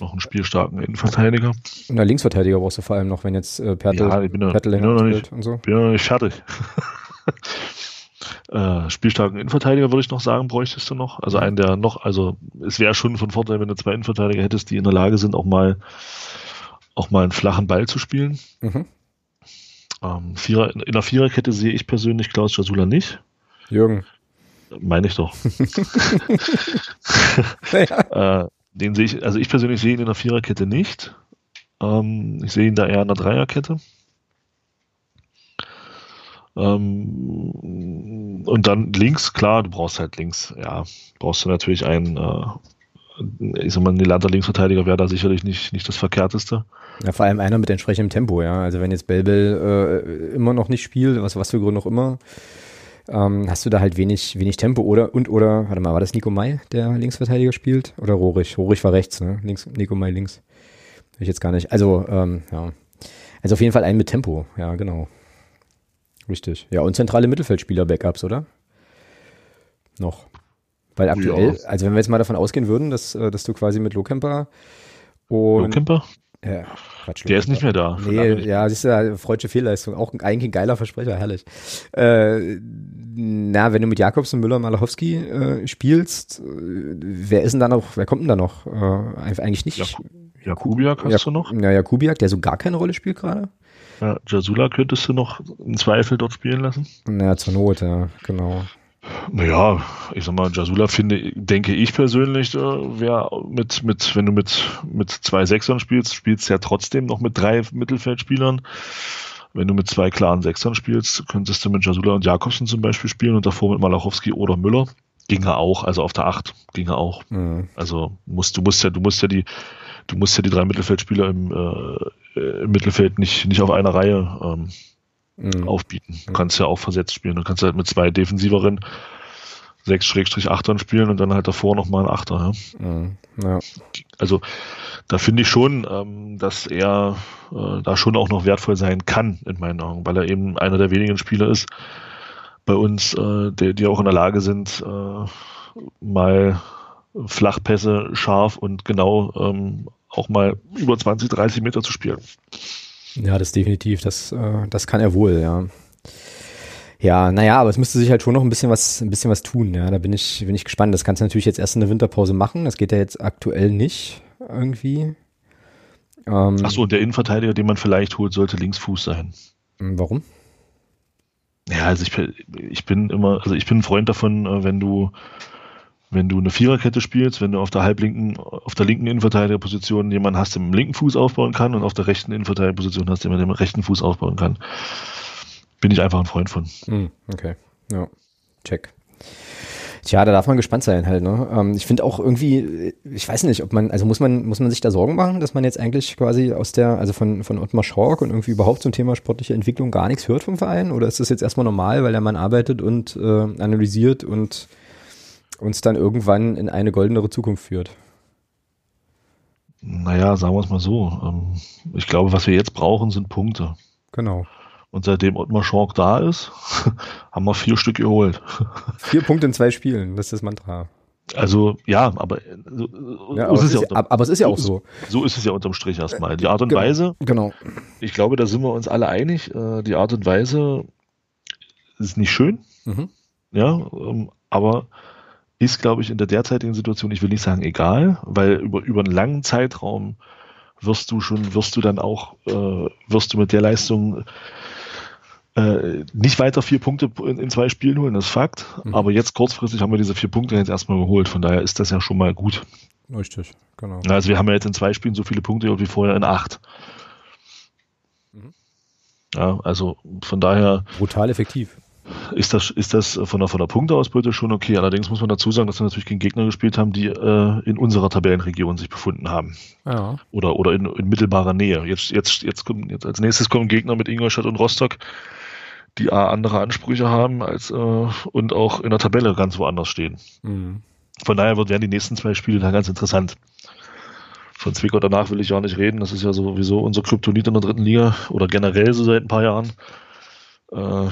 Noch einen spielstarken Innenverteidiger. Und der Linksverteidiger brauchst du vor allem noch, wenn jetzt äh, Pertl, Ja, ich bin da- bin noch spielt und so. Bin ja noch nicht fertig. äh, spielstarken Innenverteidiger würde ich noch sagen, bräuchtest du noch. Also einen, der noch, also es wäre schon von Vorteil, wenn du zwei Innenverteidiger hättest, die in der Lage sind, auch mal auch mal einen flachen Ball zu spielen. Mhm. Ähm, Vierer, in der Viererkette sehe ich persönlich Klaus Jasula nicht. Jürgen. Meine ich doch. Ja. Äh, den sehe ich, also ich persönlich sehe ihn in der Viererkette nicht. Ähm, ich sehe ihn da eher in der Dreierkette. Ähm, und dann links, klar, du brauchst halt links, ja, brauchst du natürlich einen, äh, ich sag mal, ein Nilander Linksverteidiger wäre da sicherlich nicht, nicht das Verkehrteste. ja, vor allem einer mit entsprechendem Tempo, ja. Also wenn jetzt Belbel äh, immer noch nicht spielt, was, was für Gründe auch immer, ähm, hast du da halt wenig, wenig Tempo oder und oder, warte mal, war das Nico Mai, der Linksverteidiger spielt? Oder Rohrig? Rohrig war rechts, ne? Links, Nico Mai links. Ich jetzt gar nicht. Also, ähm, ja. Also auf jeden Fall einen mit Tempo, ja, genau. Richtig. Ja, und zentrale Mittelfeldspieler-Backups, oder? Noch. Weil aktuell, Ja. also wenn wir jetzt mal davon ausgehen würden, dass, äh, dass du quasi mit Lohkemper und Kemper, ja, Quatsch, der ist nicht mehr da. Nee, ja, siehst du, freudsche Fehlleistung. Auch eigentlich ein geiler Versprecher, herrlich. Äh, na, wenn du mit Jakobs und Müller Malachowski äh, spielst, äh, wer ist denn da noch, wer kommt denn da noch? Äh, eigentlich nicht. Jaku- Jakubiak hast Ja- du noch. Ja, Jakubiak, der so gar keine Rolle spielt gerade. Ja, Jasula könntest du noch im Zweifel dort spielen lassen. Na, zur Not, ja, genau. Naja, ich sag mal, Jasula finde, denke ich persönlich, äh, wer mit, mit, wenn du mit, mit zwei Sechsern spielst, spielst du ja trotzdem noch mit drei Mittelfeldspielern. wenn du mit zwei klaren Sechsern spielst, könntest du mit Jasula und Jakobsen zum Beispiel spielen und davor mit Malachowski oder Müller. Ginge auch, also auf der Acht ginge auch. Mhm. Also musst, du musst ja, du musst ja die, du musst ja die drei Mittelfeldspieler im, äh, im Mittelfeld nicht, nicht auf einer Reihe ähm, mhm. aufbieten. Du kannst ja auch versetzt spielen. Du kannst halt mit zwei Defensiveren 6-8ern spielen und dann halt davor nochmal ein Achter. Ja? Mhm. ja. Also da finde ich schon, ähm, dass er äh, da schon auch noch wertvoll sein kann, in meinen Augen, weil er eben einer der wenigen Spieler ist bei uns, äh, die, die auch in der Lage sind, äh, mal Flachpässe scharf und genau ähm, auch mal über 20, 30 Meter zu spielen. Ja, das definitiv, das, äh, das kann er wohl, ja. Ja, naja, aber es müsste sich halt schon noch ein bisschen was, ein bisschen was tun, ja. Da bin ich, bin ich gespannt. Das kannst du natürlich jetzt erst in der Winterpause machen. Das geht ja jetzt aktuell nicht irgendwie. Ähm, Ach so, und der Innenverteidiger, den man vielleicht holt, sollte Linksfuß sein. Hm, warum? Ja, also ich, ich bin immer, also ich bin ein Freund davon, äh, wenn du, wenn du eine Viererkette spielst, wenn du auf der halblinken, auf der linken Innenverteidigerposition jemanden hast, der mit dem linken Fuß aufbauen kann und auf der rechten Innenverteidigerposition hast, der mit dem rechten Fuß aufbauen kann bin ich einfach ein Freund von. Hm, okay, ja, check. Tja, da darf man gespannt sein halt, ne? Ähm, ich finde auch irgendwie, ich weiß nicht, ob man, also muss man, muss man sich da Sorgen machen, dass man jetzt eigentlich quasi aus der, also von, von Ottmar Schork und irgendwie überhaupt zum Thema sportliche Entwicklung gar nichts hört vom Verein? Oder ist das jetzt erstmal normal, weil der Mann arbeitet und äh, analysiert und uns dann irgendwann in eine goldenere Zukunft führt? Naja, sagen wir es mal so. Ähm, ich glaube, was wir jetzt brauchen, sind Punkte. Genau. Und seitdem Ottmar Schork da ist, haben wir vier Stück geholt. Vier Punkte in zwei Spielen, das ist das Mantra. Also ja, aber, so, ja, aber, es, ist ja unterm, aber es ist ja auch so. So ist es ja unterm Strich erstmal. Die Art und genau, Weise, genau. ich glaube, da sind wir uns alle einig, äh, die Art und Weise ist nicht schön, mhm. ja, ähm, aber ist, glaube ich, in der derzeitigen Situation, ich will nicht sagen egal, weil über, über einen langen Zeitraum wirst du schon, wirst du dann auch, äh, wirst du mit der Leistung äh, nicht weiter vier Punkte in, in, zwei Spielen holen, das ist Fakt. Mhm. Aber jetzt kurzfristig haben wir diese vier Punkte jetzt erstmal geholt. Von daher ist das ja schon mal gut. Richtig, genau. Also wir haben ja jetzt in zwei Spielen so viele Punkte wie vorher in acht. Mhm. Ja, also von daher. Brutal effektiv ist das, ist das von der, von der Punkteausbeute schon okay. Allerdings muss man dazu sagen, dass wir natürlich gegen Gegner gespielt haben, die äh, in unserer Tabellenregion sich befunden haben. Ja. Oder, oder in, in mittelbarer Nähe. Jetzt, jetzt, jetzt, kommen, jetzt als nächstes kommen Gegner mit Ingolstadt und Rostock, die A, andere Ansprüche haben als äh, und auch in der Tabelle ganz woanders stehen. Mhm. Von daher werden die nächsten zwei Spiele da ganz interessant. Von Zwickau danach will ich ja nicht reden. Das ist ja sowieso unser Kryptonit in der dritten Liga oder generell so seit ein paar Jahren. Äh,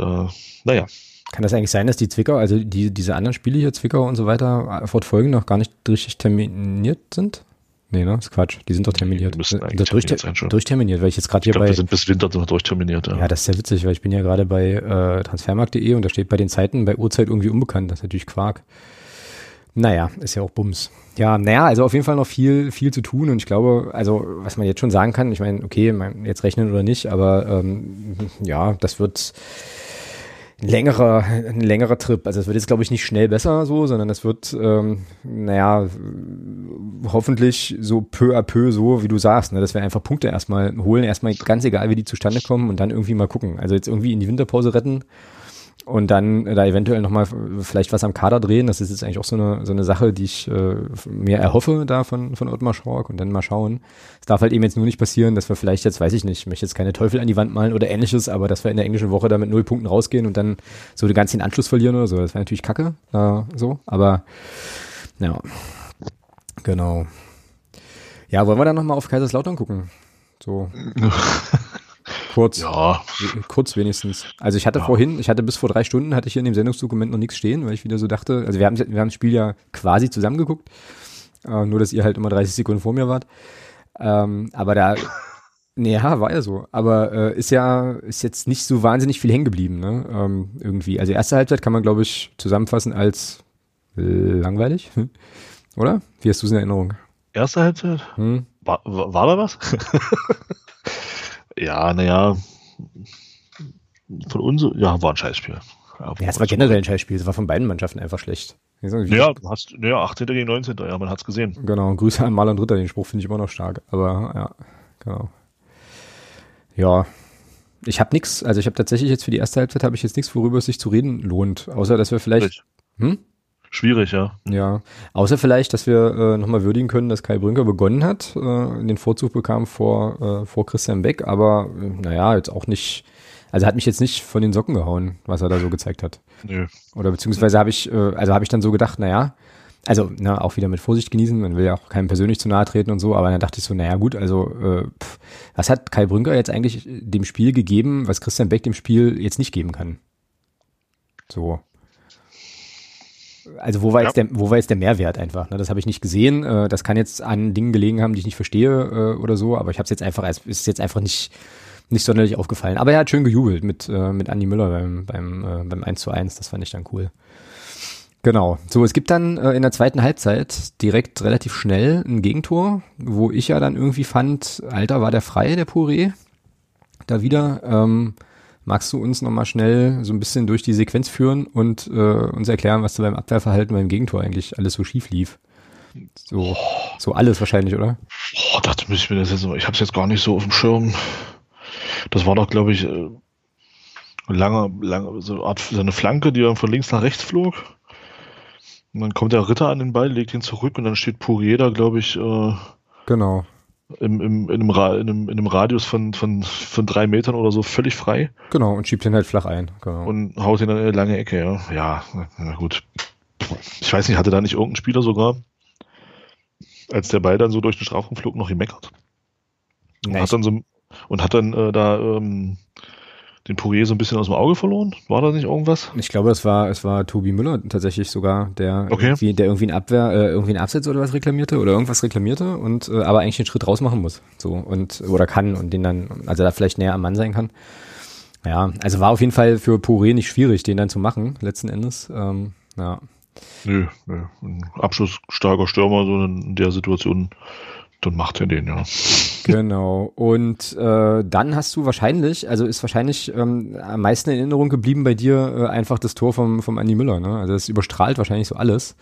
da, naja. Kann das eigentlich sein, dass die Zwickau, also die, diese anderen Spiele hier, Zwickau und so weiter, fortfolgend noch gar nicht richtig terminiert sind? Nee, ne? Das ist Quatsch. Die sind doch terminiert. Die das durch, sein schon. durchterminiert, weil ich jetzt gerade hier glaub, bei. Die sind bis Winter noch durchterminiert, ja. Ja, das ist ja witzig, weil ich bin ja gerade bei äh, transfermarkt.de und da steht bei den Zeiten bei Uhrzeit irgendwie unbekannt. Das ist natürlich Quark. Naja, ist ja auch Bums. Ja, naja, also auf jeden Fall noch viel, viel zu tun und ich glaube, also was man jetzt schon sagen kann, ich meine, okay, jetzt rechnen oder nicht, aber ähm, ja, das wird ein längerer, ein längerer Trip. Also es wird jetzt, glaube ich, nicht schnell besser so, sondern es wird, ähm, naja, hoffentlich so peu à peu so, wie du sagst, ne, dass wir einfach Punkte erstmal holen, erstmal ganz egal, wie die zustande kommen und dann irgendwie mal gucken. Also jetzt irgendwie in die Winterpause retten und dann da eventuell nochmal vielleicht was am Kader drehen. Das ist jetzt eigentlich auch so eine, so eine Sache, die ich äh, mir erhoffe da von, von Ottmar Schork und dann mal schauen. Es darf halt eben jetzt nur nicht passieren, dass wir vielleicht jetzt, weiß ich nicht, ich möchte jetzt keine Teufel an die Wand malen oder ähnliches, aber dass wir in der englischen Woche da mit null Punkten rausgehen und dann so den ganzen Anschluss verlieren oder so. Das wäre natürlich kacke, äh, so, aber ja, genau. Ja, wollen wir dann nochmal auf Kaiserslautern gucken? So. Kurz. Ja. Kurz wenigstens. Also ich hatte ja. vorhin, ich hatte bis vor drei Stunden, hatte ich hier in dem Sendungsdokument noch nichts stehen, weil ich wieder so dachte, also wir haben, wir haben das Spiel ja quasi zusammengeguckt, äh, nur dass ihr halt immer 30 Sekunden vor mir wart. Ähm, aber da, nee, ja, war ja so. Aber äh, ist ja, ist jetzt nicht so wahnsinnig viel hängen geblieben, ne? Ähm, irgendwie. Also erste Halbzeit kann man, glaube ich, zusammenfassen als langweilig. Oder? Wie hast du es in Erinnerung? Erste Halbzeit? Hm? War, war, war da was? Ja, naja, von uns, ja, war ein Scheißspiel. Ja, ja es war generell ein Scheißspiel. Es war von beiden Mannschaften einfach schlecht. Ja, du hast, ja, 18. gegen 19. Ja, man hat's gesehen. Genau, Grüße an Maler und Ritter, den Spruch finde ich immer noch stark. Aber ja, genau. Ja, Ich habe nichts, also ich habe tatsächlich jetzt für die erste Halbzeit habe ich jetzt nichts, worüber es sich zu reden lohnt, außer dass wir vielleicht. Hm? Schwierig, ja. Ja, außer vielleicht, dass wir äh, nochmal würdigen können, dass Kai Brünker begonnen hat, äh, den Vorzug bekam vor, äh, vor Christian Beck, aber äh, naja, jetzt auch nicht, also hat mich jetzt nicht von den Socken gehauen, was er da so gezeigt hat. Nö. Oder beziehungsweise habe ich, äh, also habe ich dann so gedacht, naja, also na, auch wieder mit Vorsicht genießen, man will ja auch keinem persönlich zu nahe treten und so, aber dann dachte ich so, naja gut, also äh, pff, was hat Kai Brünker jetzt eigentlich dem Spiel gegeben, was Christian Beck dem Spiel jetzt nicht geben kann? So. Also wo war, ja. jetzt der, wo war jetzt der Mehrwert einfach? Ne? Das habe ich nicht gesehen. Äh, das kann jetzt an Dingen gelegen haben, die ich nicht verstehe äh, oder so, aber ich habe es jetzt einfach, es ist jetzt einfach nicht, nicht sonderlich aufgefallen. Aber er hat schön gejubelt mit, äh, mit Andi Müller beim, beim, äh, beim 1 zu 1. Das fand ich dann cool. Genau. So, es gibt dann äh, in der zweiten Halbzeit direkt relativ schnell ein Gegentor, wo ich ja dann irgendwie fand, Alter, war der frei, der Puré? Da wieder. Ähm, Magst du uns nochmal schnell so ein bisschen durch die Sequenz führen und äh, uns erklären, was du beim Abwehrverhalten beim Gegentor eigentlich alles so schief lief? So, so alles wahrscheinlich, oder? Boah, dachte ich mir das jetzt, ich habe es jetzt gar nicht so auf dem Schirm. Das war doch, glaube ich, äh, lange, lange, so eine Art, so eine Flanke, die dann von links nach rechts flog. Und dann kommt der Ritter an den Ball, legt ihn zurück und dann steht Pourier da, glaube ich, äh, genau im, im, in, einem, in, einem, in einem Radius von, von, von drei Metern oder so völlig frei. Genau, und schiebt ihn halt flach ein. Genau. Und haut ihn dann in eine lange Ecke, ja. Ja, na gut. Ich weiß nicht, hatte da nicht irgendein Spieler sogar, als der Ball dann so durch den Strafraum flog, noch gemeckert? Und hat dann so und hat dann äh, da ähm, den Poirier so ein bisschen aus dem Auge verloren? War da nicht irgendwas? Ich glaube, es war, es war Tobi Müller tatsächlich sogar, der okay. irgendwie, der irgendwie ein Abwehr, äh, irgendwie einen Absatz oder was reklamierte oder irgendwas reklamierte und äh, aber eigentlich den Schritt raus machen muss. So und oder kann und den dann, also da vielleicht näher am Mann sein kann. Ja, also war auf jeden Fall für Poirier nicht schwierig, den dann zu machen, letzten Endes. Ähm, ja. Nö, nö. Ein abschlussstarker Stürmer so in der Situation dann macht er den, ja. Genau. Und äh, dann hast du wahrscheinlich, also ist wahrscheinlich ähm, am meisten in Erinnerung geblieben bei dir äh, einfach das Tor vom, vom Andi Müller. Ne? Also das überstrahlt wahrscheinlich so alles.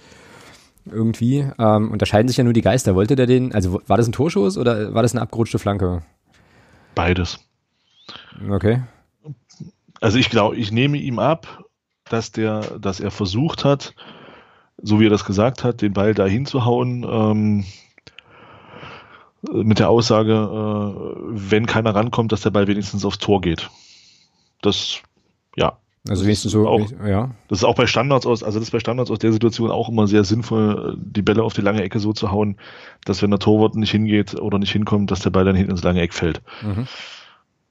Irgendwie. Ähm, unterscheiden sich ja nur die Geister. Wollte der den, also war das ein Torschuss oder war das eine abgerutschte Flanke? Beides. Okay. Also ich glaube, ich nehme ihm ab, dass der, dass er versucht hat, so wie er das gesagt hat, den Ball da hinzuhauen. Ähm, mit der Aussage, äh, wenn keiner rankommt, dass der Ball wenigstens aufs Tor geht. Das, ja. Also wenigstens so, auch, ja. Das ist auch bei Standards aus, also das ist bei Standards aus der Situation auch immer sehr sinnvoll, die Bälle auf die lange Ecke so zu hauen, dass wenn der Torwart nicht hingeht oder nicht hinkommt, dass der Ball dann hinten ins lange Eck fällt. Mhm.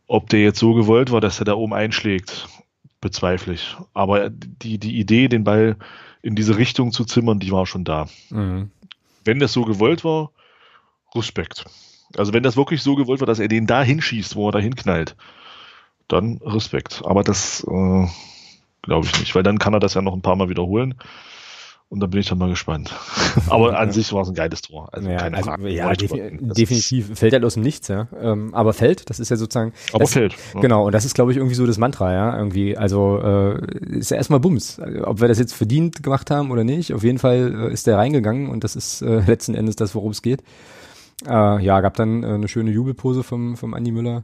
Ob der jetzt so gewollt war, dass er da oben einschlägt, bezweifle ich. Aber die, die Idee, den Ball in diese Richtung zu zimmern, die war schon da. Mhm. Wenn das so gewollt war, Respekt. Also wenn das wirklich so gewollt war, dass er den da hinschießt, wo er da hinknallt, dann Respekt. Aber das äh, glaube ich nicht, weil dann kann er das ja noch ein paar Mal wiederholen. Und dann bin ich dann mal gespannt. aber an sich war es ein geiles Tor. Also ja, keine also, Frage. Ja, defi definitiv. Fällt halt aus dem Nichts, ja. Ähm, aber fällt, das ist ja sozusagen. Aber das, fällt. Ja. Genau, und das ist, glaube ich, irgendwie so das Mantra, ja. Irgendwie, also äh, ist ja erstmal Bums. Ob wir das jetzt verdient gemacht haben oder nicht, auf jeden Fall äh, ist der reingegangen und das ist äh, letzten Endes das, worum es geht. Äh, ja, gab dann äh, eine schöne Jubelpose vom, vom Andi Müller.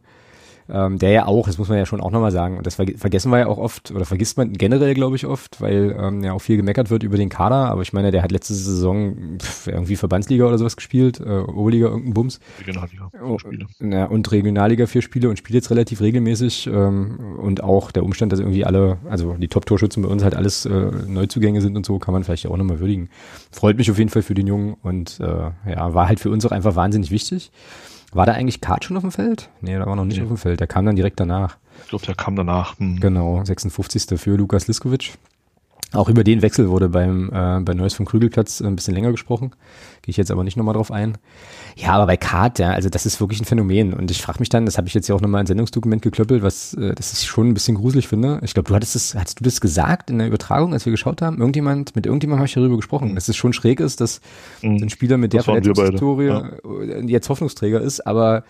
Ähm, der ja auch, das muss man ja schon auch nochmal sagen, und das ver vergessen wir ja auch oft, oder vergisst man generell, glaube ich, oft, weil ähm, ja auch viel gemeckert wird über den Kader, aber ich meine, der hat letzte Saison pff, irgendwie Verbandsliga oder sowas gespielt, äh, Oberliga, irgendein Bums. Regionalliga, oh, Spiele. Ja, und Regionalliga vier Spiele und spielt jetzt relativ regelmäßig ähm, und auch der Umstand, dass irgendwie alle, also die Top-Torschützen bei uns halt alles äh, Neuzugänge sind und so, kann man vielleicht auch nochmal würdigen. Freut mich auf jeden Fall für den Jungen und äh, ja, war halt für uns auch einfach wahnsinnig wichtig. War da eigentlich Kart schon auf dem Feld? Nee, da war noch nicht nee. auf dem Feld. Der kam dann direkt danach. Ich glaube, der kam danach. Hm. Genau, 56. für Lukas Liskovic. Auch über den Wechsel wurde beim äh, bei Neues vom Krügelplatz ein bisschen länger gesprochen. Gehe ich jetzt aber nicht nochmal drauf ein. Ja, aber bei Kart, ja, also das ist wirklich ein Phänomen. Und ich frage mich dann, das habe ich jetzt ja auch nochmal in Sendungsdokument geklöppelt, was äh, das ist schon ein bisschen gruselig finde. Ich glaube, du hattest das, hattest du das gesagt in der Übertragung, als wir geschaut haben? Irgendjemand, mit irgendjemandem habe ich darüber gesprochen, dass es schon schräg ist, dass mhm. ein Spieler mit der Verletzungshistorie ja. Äh, jetzt Hoffnungsträger ist, aber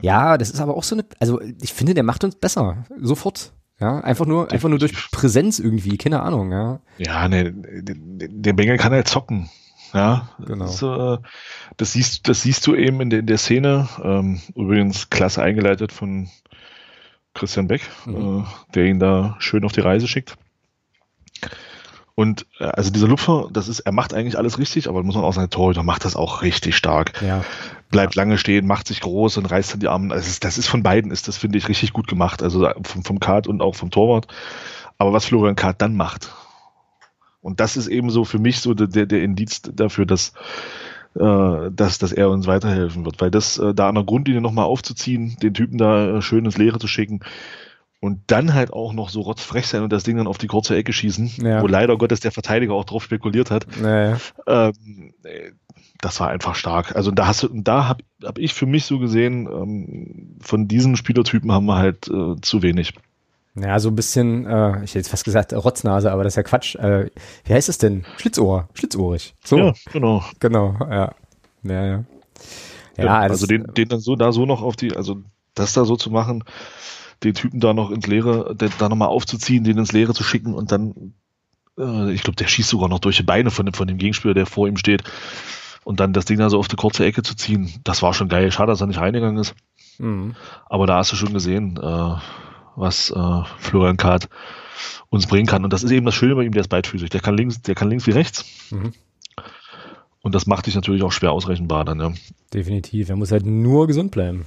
ja, das ist aber auch so eine, also ich finde, der macht uns besser. Sofort. Ja, einfach nur, einfach nur durch Präsenz irgendwie, keine Ahnung, ja. Ja, ne, der Bengel kann halt zocken. Ja, genau. Das, äh, das, siehst, das siehst du eben in der, in der Szene. Ähm, übrigens klasse eingeleitet von, Christian Beck, mhm. äh, der ihn da schön auf die Reise schickt. Und äh, also dieser Lupfer, das ist, er macht eigentlich alles richtig, aber muss man auch sagen, Torhüter macht das auch richtig stark. Ja. Bleibt lange stehen, macht sich groß und reißt dann die Arme. Das ist, das ist von beiden, ist das, finde ich, richtig gut gemacht. Also vom, vom Kart und auch vom Torwart. Aber was Florian Kart dann macht, und das ist eben so für mich so der, der Indiz dafür, dass, äh, dass, dass er uns weiterhelfen wird. Weil das äh, da an der Grundlinie nochmal aufzuziehen, den Typen da äh, schön ins Leere zu schicken, und dann halt auch noch so rotzfrech sein und das Ding dann auf die kurze Ecke schießen, ja. wo leider Gottes der Verteidiger auch drauf spekuliert hat. Ja, ähm, das war einfach stark. Also da hast du, da habe hab ich für mich so gesehen, ähm, von diesen Spielertypen haben wir halt äh, zu wenig. Ja, so ein bisschen, äh, ich hätte jetzt fast gesagt Rotznase, aber das ist ja Quatsch. Äh, wie heißt es denn? Schlitzohr, schlitzohrig. So. Ja, genau. Genau, ja. Ja, ja. ja, ja also den, den dann so da so noch auf die, also das da so zu machen, den Typen da noch ins Leere, den, da nochmal aufzuziehen, den ins Leere zu schicken und dann, äh, ich glaube, der schießt sogar noch durch die Beine von dem, von dem Gegenspieler, der vor ihm steht. Und dann das Ding da so auf die kurze Ecke zu ziehen, das war schon geil. Schade, dass er nicht reingegangen ist. Mhm. Aber da hast du schon gesehen, äh, was äh, Florian Kahrt uns bringen kann. Und das ist eben das Schöne bei ihm, der ist beidfüßig. Der kann links, der kann links wie rechts. Mhm. Und das macht dich natürlich auch schwer ausrechenbar dann, ja. Definitiv. Er muss halt nur gesund bleiben.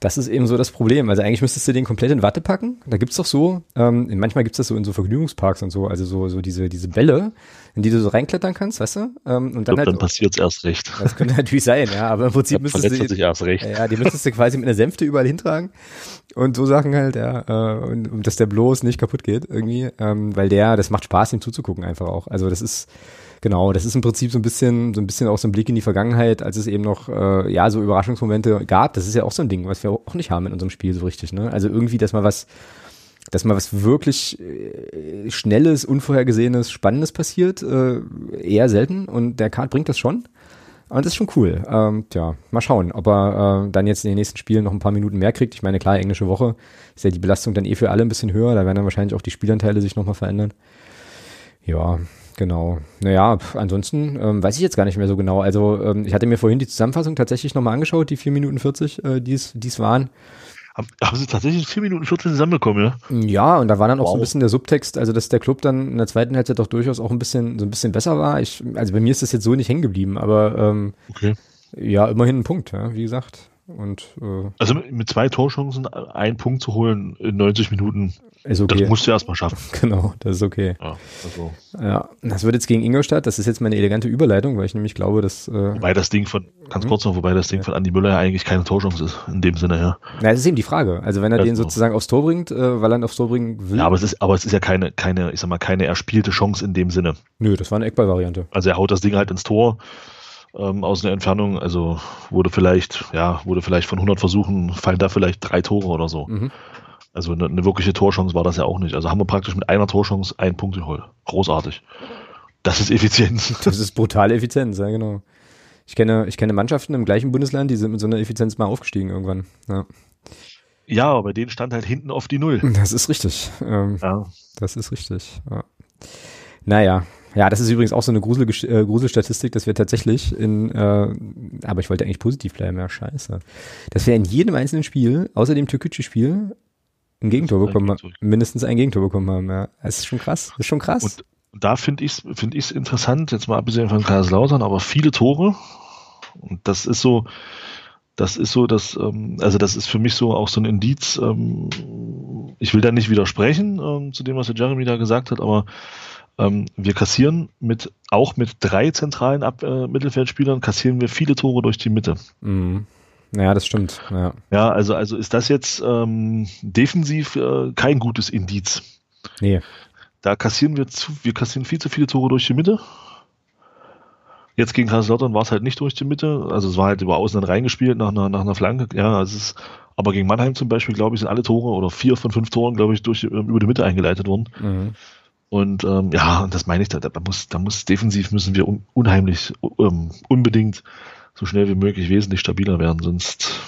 Das ist eben so das Problem. Also eigentlich müsstest du den komplett in Watte packen. Da gibt's doch so, ähm, manchmal gibt's das so in so Vergnügungsparks und so, also so, so diese, diese Bälle, in die du so reinklettern kannst, weißt du? Ähm, und dann, glaub, halt, dann passiert's erst recht. Das könnte natürlich sein, ja, aber im Prinzip müsstest du, sich erst recht. Ja, die müsstest du quasi mit einer Sänfte überall hintragen und so Sachen halt, ja, äh, und, und dass der bloß nicht kaputt geht irgendwie, ähm, weil der, das macht Spaß, ihm zuzugucken einfach auch. Also das ist, Genau, das ist im Prinzip so ein bisschen, so ein bisschen auch so ein Blick in die Vergangenheit, als es eben noch, äh, ja, so Überraschungsmomente gab. Das ist ja auch so ein Ding, was wir auch nicht haben in unserem Spiel so richtig, ne? Also irgendwie, dass mal was, dass mal was wirklich äh, Schnelles, Unvorhergesehenes, Spannendes passiert, äh, eher selten und der Card bringt das schon. Und das ist schon cool. Ähm, tja, mal schauen, ob er äh, dann jetzt in den nächsten Spielen noch ein paar Minuten mehr kriegt. Ich meine, klar, englische Woche ist ja die Belastung dann eh für alle ein bisschen höher. Da werden dann wahrscheinlich auch die Spielanteile sich nochmal verändern. Ja, Genau. Naja, ansonsten ähm, weiß ich jetzt gar nicht mehr so genau. Also ähm, ich hatte mir vorhin die Zusammenfassung tatsächlich nochmal angeschaut, die 4 Minuten 40, äh, die es waren. Haben Sie tatsächlich 4 Minuten 14 zusammenbekommen, ja? Ja, und da war dann auch wow. so ein bisschen der Subtext, also dass der Club dann in der zweiten Halbzeit doch durchaus auch ein bisschen so ein bisschen besser war. Ich, also bei mir ist das jetzt so nicht hängen geblieben, aber ähm, okay. ja, immerhin ein Punkt, ja, wie gesagt. Und, äh, also mit zwei Torchancen einen Punkt zu holen in 90 Minuten, ist okay. das musst du erstmal schaffen. Genau, das ist okay. Ja, also. ja, das wird jetzt gegen Ingolstadt, das ist jetzt meine elegante Überleitung, weil ich nämlich glaube, dass... Äh, wobei das Ding von, ganz mhm. kurz noch, wobei das Ding ja. von Andy Müller ja eigentlich keine Torchance ist, in dem Sinne, ja. Na, das ist eben die Frage. Also wenn er also. den sozusagen aufs Tor bringt, äh, weil er ihn aufs Tor bringen will. Ja, aber es ist, aber es ist ja keine, keine, ich sag mal, keine erspielte Chance in dem Sinne. Nö, das war eine Eckballvariante. Also er haut das Ding halt ins Tor ähm, aus einer Entfernung. Also wurde vielleicht, ja, wurde vielleicht von 100 Versuchen, fallen da vielleicht drei Tore oder so. Mhm. Also eine, eine, wirkliche Torchance war das ja auch nicht. Also haben wir praktisch mit einer Torchance einen Punkt geholt. Großartig. Das ist Effizienz. Das ist brutale Effizienz, ja genau. Ich kenne, ich kenne Mannschaften im gleichen Bundesland, die sind mit so einer Effizienz mal aufgestiegen irgendwann. Ja. Ja, aber bei denen stand halt hinten auf die Null. Das ist richtig. Ähm, ja. Das ist richtig. Ja. Naja, ja, das ist übrigens auch so eine Grusel, äh, Gruselstatistik, dass wir tatsächlich in, äh, aber ich wollte eigentlich positiv bleiben, ja, scheiße. Dass wir in jedem einzelnen Spiel, außer dem Türkgücü-Spiel, ein Gegentor bekommen haben, mindestens ein Gegentor bekommen haben, ja. Das ist schon krass, das ist schon krass. Und da finde ich es find ich's interessant, jetzt mal abgesehen von Kaiserslautern, aber viele Tore. Und das ist so, das ist so, dass, ähm, also das ist für mich so auch so ein Indiz. Ähm, ich will da nicht widersprechen ähm, zu dem, was der Jeremy da gesagt hat, aber wir kassieren mit, auch mit drei zentralen Ab äh, Mittelfeldspielern, kassieren wir viele Tore durch die Mitte. Mhm. Ja, das stimmt. Ja, ja also, also ist das jetzt ähm, defensiv äh, kein gutes Indiz. Nee. Da kassieren wir zu, wir kassieren viel zu viele Tore durch die Mitte. Jetzt gegen Kaiserslautern war es halt nicht durch die Mitte, also es war halt über außen dann reingespielt nach einer, nach einer Flanke. Ja, es ist, aber gegen Mannheim zum Beispiel, glaube ich, sind alle Tore oder vier von fünf Toren, glaube ich, durch, über die Mitte eingeleitet worden. Mhm. Und ähm, ja, und das meine ich, da, da muss, da muss defensiv müssen wir un, unheimlich, um, unbedingt so schnell wie möglich wesentlich stabiler werden, sonst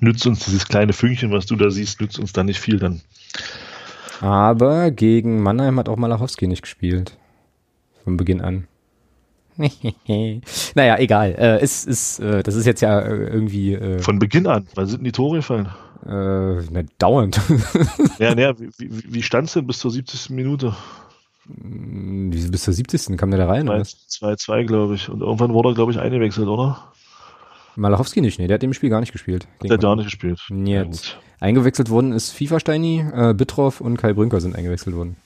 nützt uns dieses kleine Fünkchen, was du da siehst, nützt uns da nicht viel dann. Aber gegen Mannheim hat auch Malachowski nicht gespielt. Von Beginn an. naja, egal. Äh, ist, ist, äh, das ist jetzt ja äh, irgendwie. Äh, Von Beginn an, weil sind die Tore gefallen? Äh, na, dauernd. ja, naja, wie, wie, wie stand es denn bis zur 70. Minute? Hm, bis zur 70. kam der da rein? 2-2, glaube ich. Und irgendwann wurde er, glaube ich, eingewechselt, oder? Malachowski nicht, nee, der hat im Spiel gar nicht gespielt. Der hat gar nicht gespielt. Jetzt. Ja, eingewechselt worden ist FIFA Steini, äh, Bitroff und Kai Brünker sind eingewechselt worden.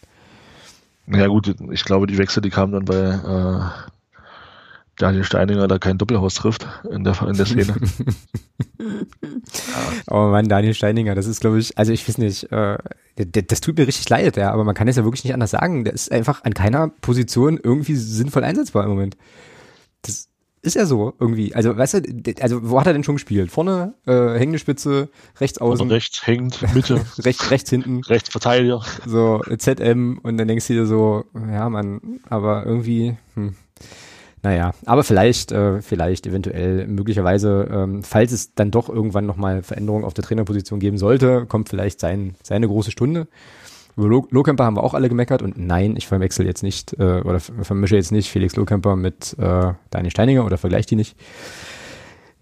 Ja gut, ich glaube, die Wechsel, die kamen dann bei äh, Daniel Steininger, da kein Doppelhaus trifft in der, in der Szene. Oh Mann, Daniel Steininger, das ist, glaube ich, also ich weiß nicht, äh, das tut mir richtig leid, ja, aber man kann es ja wirklich nicht anders sagen. Der ist einfach an keiner Position irgendwie sinnvoll einsetzbar im Moment. Das ist ja so irgendwie. Also, weißt du, also wo hat er denn schon gespielt? Vorne, äh, hängende Spitze, rechts außen. Oder rechts hängend, Mitte. rechts, rechts hinten. Rechts Verteidiger. So, ZM und dann denkst du dir so, ja, man, aber irgendwie, hm. Naja, aber vielleicht, äh, vielleicht eventuell, möglicherweise, ähm, falls es dann doch irgendwann nochmal Veränderungen auf der Trainerposition geben sollte, kommt vielleicht sein, seine große Stunde. Über Lohkemper haben wir auch alle gemeckert und nein, ich verwechsel jetzt nicht äh, oder vermische jetzt nicht Felix Lohkemper mit äh, Daniel Steininger oder vergleiche die nicht.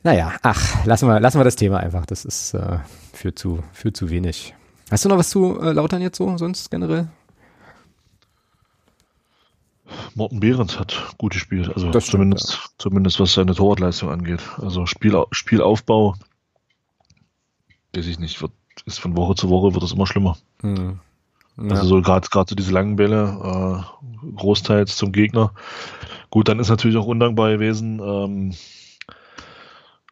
Naja, ach, lassen wir, lassen wir das Thema einfach. Das ist äh, für, zu, für zu wenig. Hast du noch was zu äh, Lautern jetzt so, sonst generell? Morten Behrens hat gut gespielt, also das zumindest, stimmt, ja. zumindest was seine Torwartleistung angeht. Also Spiel, Spielaufbau, weiß ich nicht, wird, ist von Woche zu Woche wird es immer schlimmer. Hm. Ja. Also so gerade gerade so diese langen Bälle, äh, großteils zum Gegner. Gut, dann ist natürlich auch undankbar gewesen. Ähm,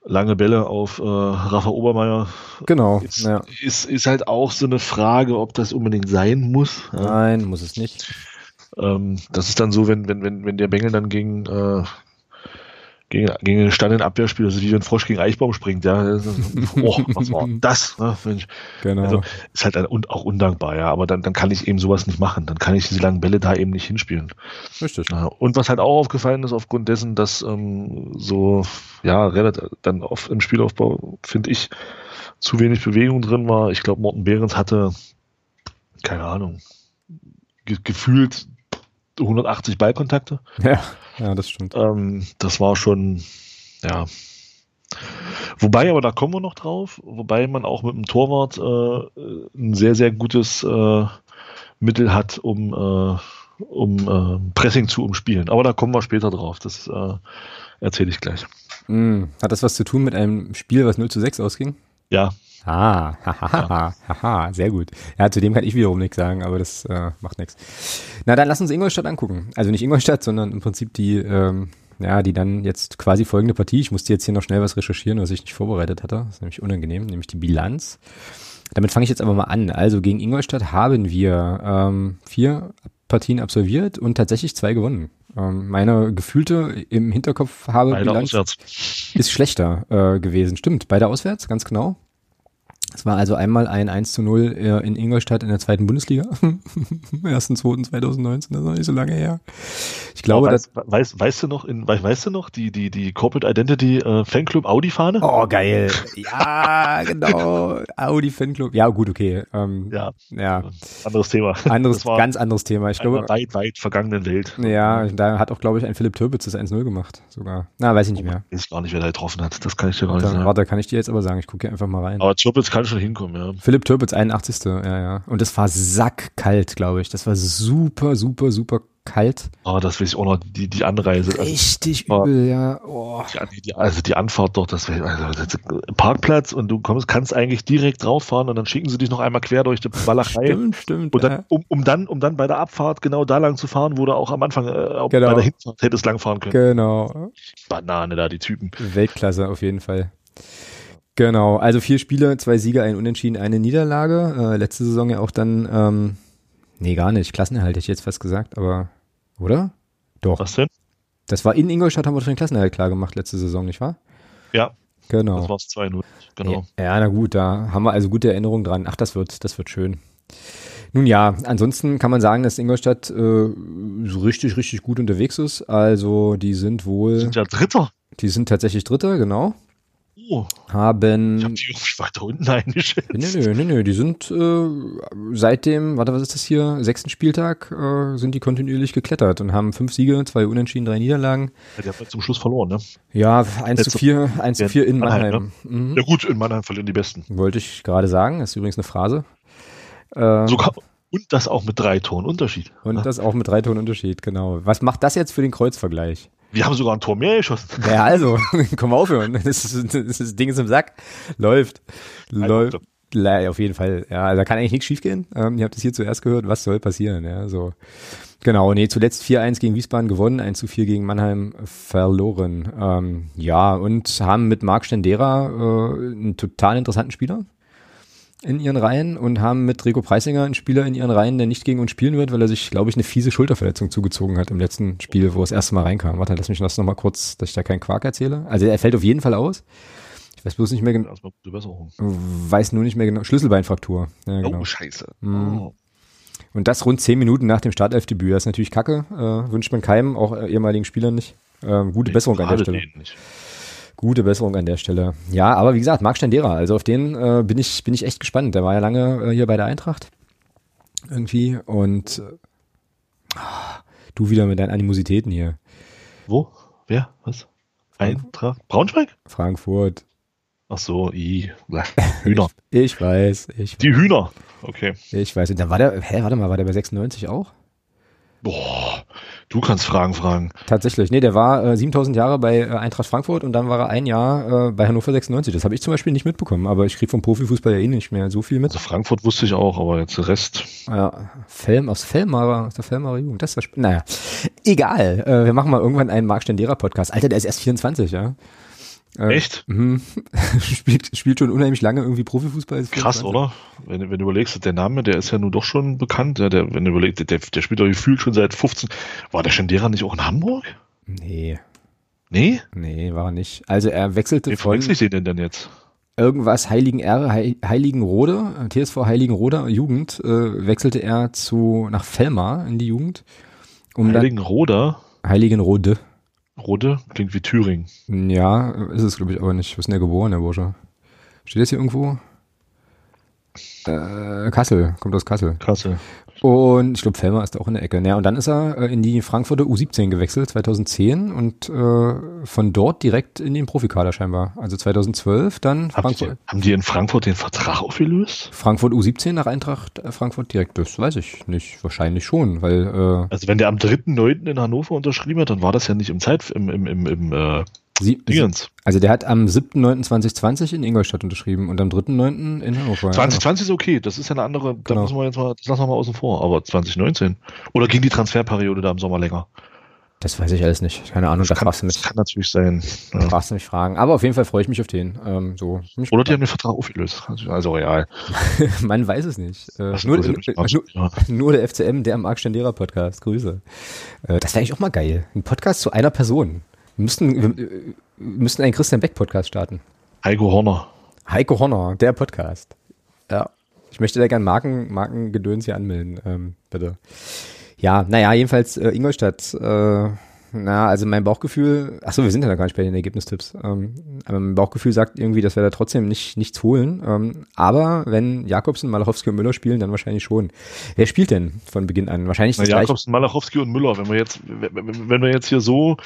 lange Bälle auf äh, Rafa Obermeier. Genau. Ist, ja. ist, ist halt auch so eine Frage, ob das unbedingt sein muss. Nein, muss es nicht. Ähm, das ist dann so, wenn, wenn, wenn, wenn der Bengel dann gegen äh, gegen, gegen einen Stand in Abwehrspiel, also wie wenn ein Frosch gegen Eichbaum springt, ja. Oh, was war das? Ne? Genau. Also ist halt auch undankbar, ja, aber dann, dann kann ich eben sowas nicht machen. Dann kann ich diese langen Bälle da eben nicht hinspielen. Richtig. Und was halt auch aufgefallen ist, aufgrund dessen, dass ähm, so, ja, relativ dann oft im Spielaufbau, finde ich, zu wenig Bewegung drin war. Ich glaube, Morten Behrens hatte, keine Ahnung, ge gefühlt 180 Ballkontakte. Ja, ja das stimmt. Ähm, das war schon, ja. Wobei, aber da kommen wir noch drauf, wobei man auch mit dem Torwart äh, ein sehr, sehr gutes äh, Mittel hat, um, äh, um äh, Pressing zu umspielen. Aber da kommen wir später drauf. Das äh, erzähle ich gleich. Mm, hat das was zu tun mit einem Spiel, was 0 zu 6 ausging? Ja, Ah, haha, haha, sehr gut. Ja, zu dem kann ich wiederum nichts sagen, aber das äh, macht nichts. Na, dann lass uns Ingolstadt angucken. Also nicht Ingolstadt, sondern im Prinzip die, ähm, ja, die dann jetzt quasi folgende Partie. Ich musste jetzt hier noch schnell was recherchieren, was ich nicht vorbereitet hatte. Das ist nämlich unangenehm, nämlich die Bilanz. Damit fange ich jetzt aber mal an. Also gegen Ingolstadt haben wir ähm, vier Partien absolviert und tatsächlich zwei gewonnen. Ähm, meine gefühlte im Hinterkopf habe Beide Bilanz auswärts. ist schlechter äh, gewesen. Stimmt, beide auswärts, ganz genau. Es war also einmal ein 1 zu 0 äh, in Ingolstadt in der zweiten Bundesliga. Ersten, zweiten 2019, das ist noch nicht so lange her. Ich glaube, oh, weißt, weißt, weißt, du noch, in, weißt du noch, die, die, die Corporate Identity äh, Fanclub Audi-Fahne? Oh, geil. Ja, genau. Audi Fanclub. Ja, gut, okay. Ähm, ja. ja. Anderes Thema. Anderes, ganz anderes Thema. Ich glaube. weit, weit vergangenen Welt. Ja, da hat auch, glaube ich, ein Philipp Türbitz das 1-0 gemacht, sogar. Na, weiß ich nicht mehr. Ich weiß gar nicht, wer da getroffen hat. Das kann ich dir gar nicht sagen. Warte, kann ich dir jetzt aber sagen. Ich gucke hier einfach mal rein. Aber Türbitz kann schon hinkommen, ja. Philipp Türpitz, 81. Ja, ja. Und das war sackkalt, glaube ich. Das war super, super, super kalt. Oh, das weiß ich auch noch, die, die Anreise. Also, Richtig also, übel, ja. Oh. Die, die, also die Anfahrt doch, das wäre also, Parkplatz und du kommst, kannst eigentlich direkt drauffahren und dann schicken sie dich noch einmal quer durch die Walachei. stimmt, stimmt. Und dann, ja. um, um, dann, um dann bei der Abfahrt genau da lang zu fahren, wo du auch am Anfang äh, genau. bei der Hinfahrt hättest langfahren können. Genau. Banane da, die Typen. Weltklasse auf jeden Fall. Genau, also vier Spiele, zwei Siege, ein Unentschieden, eine Niederlage. Äh, letzte Saison ja auch dann, ähm, nee, gar nicht, Klassenerhalt hätte ich jetzt fast gesagt, aber, oder? Doch. Was denn? Das war in Ingolstadt, haben wir schon den Klassenerhalt klar gemacht letzte Saison, nicht wahr? Ja. Genau. Das war es 2-0, genau. Ja, ja, na gut, da haben wir also gute Erinnerungen dran. Ach, das wird, das wird schön. Nun ja, ansonsten kann man sagen, dass Ingolstadt äh, so richtig, richtig gut unterwegs ist. Also die sind wohl. Die sind ja Dritter. Die sind tatsächlich Dritter, genau. Oh, haben. ich habe die irgendwie weiter unten eingeschätzt. Nö, nö, nö, nö, die sind äh, seit dem, warte, was ist das hier, sechsten Spieltag, äh, sind die kontinuierlich geklettert und haben fünf Siege, zwei Unentschieden, drei Niederlagen. Ja, der hat ja zum Schluss verloren, ne? Ja, 1 zu Letzte- 4, 1 zu Ja, 4 in Mannheim, Mannheim. Mhm. Ja gut, in Mannheim verlieren die Besten. Wollte ich gerade sagen, das ist übrigens eine Phrase. Äh, Sogar, und das auch mit drei Toren Unterschied. und das auch mit drei Tonen Unterschied, genau. Was macht das jetzt für den Kreuzvergleich? Wir haben sogar ein Tor mehr geschossen. Ja, also, komm auf, aufhören. Das, ist, das, das Ding ist im Sack. Läuft. Läuft. Auf jeden Fall. Ja, also da kann eigentlich nichts schiefgehen. Ähm, ihr habt es hier zuerst gehört. Was soll passieren? Ja, so. Genau, nee, zuletzt 4-1 gegen Wiesbaden gewonnen, 1-4 gegen Mannheim verloren. Ähm, ja, und haben mit Marc Stendera äh, einen total interessanten Spieler in ihren Reihen und haben mit Rico Preisinger einen Spieler in ihren Reihen, der nicht gegen uns spielen wird, weil er sich, glaube ich, eine fiese Schulterverletzung zugezogen hat im letzten Spiel, wo er das erste Mal reinkam. Warte, lass mich das nochmal kurz, dass ich da keinen Quark erzähle. Also er fällt auf jeden Fall aus. Ich weiß bloß nicht mehr genau, weiß nur nicht mehr genau, Schlüsselbeinfraktur. Ja, genau. Oh, scheiße. Mhm. Oh. Und das rund zehn Minuten nach dem Startelfdebüt. Das ist natürlich kacke. Äh, wünscht man keinem, auch äh, ehemaligen Spielern nicht. Ähm, gute Besserung an der Stelle. nicht. Gute Besserung an der Stelle. Ja, aber wie gesagt, Marc Stendera, also auf den äh, bin ich bin ich echt gespannt. Der war ja lange äh, hier bei der Eintracht irgendwie und äh, du wieder mit deinen Animositäten hier. Wo? Wer? Was? Eintracht? Braunschweig? Frankfurt. Ach so, i. Hühner. Ich weiß, ich, Die Hühner. Okay. ich weiß. Und dann war der, hä, warte mal, war der bei 96 auch? Boah, du kannst Fragen fragen. Tatsächlich, nee, der war äh, 7000 Jahre bei äh, Eintracht Frankfurt und dann war er ein Jahr äh, bei Hannover 96. Das habe ich zum Beispiel nicht mitbekommen, aber ich kriege vom Profifußball ja eh nicht mehr so viel mit. Also Frankfurt wusste ich auch, aber jetzt der Rest. Ja, Felm, aus Felmarer, aus der Felmarer Jugend, das ist. Naja, egal. Äh, wir machen mal irgendwann einen Marc Stendera Podcast. Alter, der ist erst 24, ja. Äh, Echt? Mhm. spielt, spielt schon unheimlich lange irgendwie Profifußball. ist Krass, 24. oder? Wenn, wenn du überlegst, der Name, der ist ja nun doch schon bekannt. Ja, der, wenn du überlegst, der, der spielt doch gefühlt schon seit 15. War der Stendera nicht auch in Hamburg? Nee, Nee? nee, war er nicht. Also er wechselte Wie von verwechsel ich den denn denn jetzt? irgendwas Heiligen R, Hei- Heiligenrode, TSV Heiligenrode Jugend, äh, wechselte er zu nach Felmar in die Jugend. Um dann Heiligenroda? Heiligenrode. Rode? Klingt wie Thüringen. Ja, ist es glaube ich aber nicht. Wo ist denn der geboren, der Bursche? Steht das hier irgendwo? Äh, Kassel, kommt aus Kassel. Kassel. Und ich glaube, Fellmer ist auch in der Ecke. Ja, und dann ist er äh, in die Frankfurter U17 gewechselt, 2010, und äh, von dort direkt in den Profikader scheinbar. Also 2012 dann Haben die, Frankfurt, haben die in Frankfurt den Vertrag aufgelöst? Frankfurt U17 nach Eintracht äh, Frankfurt direkt. Das weiß ich nicht. Wahrscheinlich schon, weil äh, Also wenn der am 3.9. in Hannover unterschrieben hat, dann war das ja nicht im Zeit, im, im, im, im sie, Dingens. also der hat am 7.9.2020 in Ingolstadt unterschrieben und am 3.9. in Hannover. ja. 2020 ist okay, das ist ja eine andere, da Genau. müssen wir jetzt mal, das lassen wir mal außen vor, aber 2019. Oder ging die Transferperiode da im Sommer länger? Das weiß ich alles nicht. Keine Ahnung, da kann, fragst du das mich. kann natürlich sein. Da Ja. fragst du mich Fragen. Aber auf jeden Fall freue ich mich auf den. Ähm, so. Oder die haben den Vertrag aufgelöst. Also real. Man weiß es nicht. Äh, Das nur, nur, ja. nur der FCM, der Marc Stendera Podcast. Grüße. Äh, das wäre eigentlich auch mal geil. Ein Podcast zu einer Person. Wir müssten, wir, müssten einen Christian Beck Podcast starten. Heiko Horner. Heiko Honor, der Podcast. Ja. Ich möchte da gerne Marken, Markengedöns hier anmelden, ähm, bitte. Ja, naja, jedenfalls äh, Ingolstadt, äh, na, also mein Bauchgefühl, achso, wir sind ja noch gar nicht bei den Ergebnistipps, ähm, aber mein Bauchgefühl sagt irgendwie, dass wir da trotzdem nicht, nichts holen, ähm, aber wenn Jakobsen, Malachowski und Müller spielen, dann wahrscheinlich schon. Wer spielt denn von Beginn an? Wahrscheinlich Na. Jakobsen, Malachowski und Müller. Wenn wir jetzt, wenn wir jetzt hier so,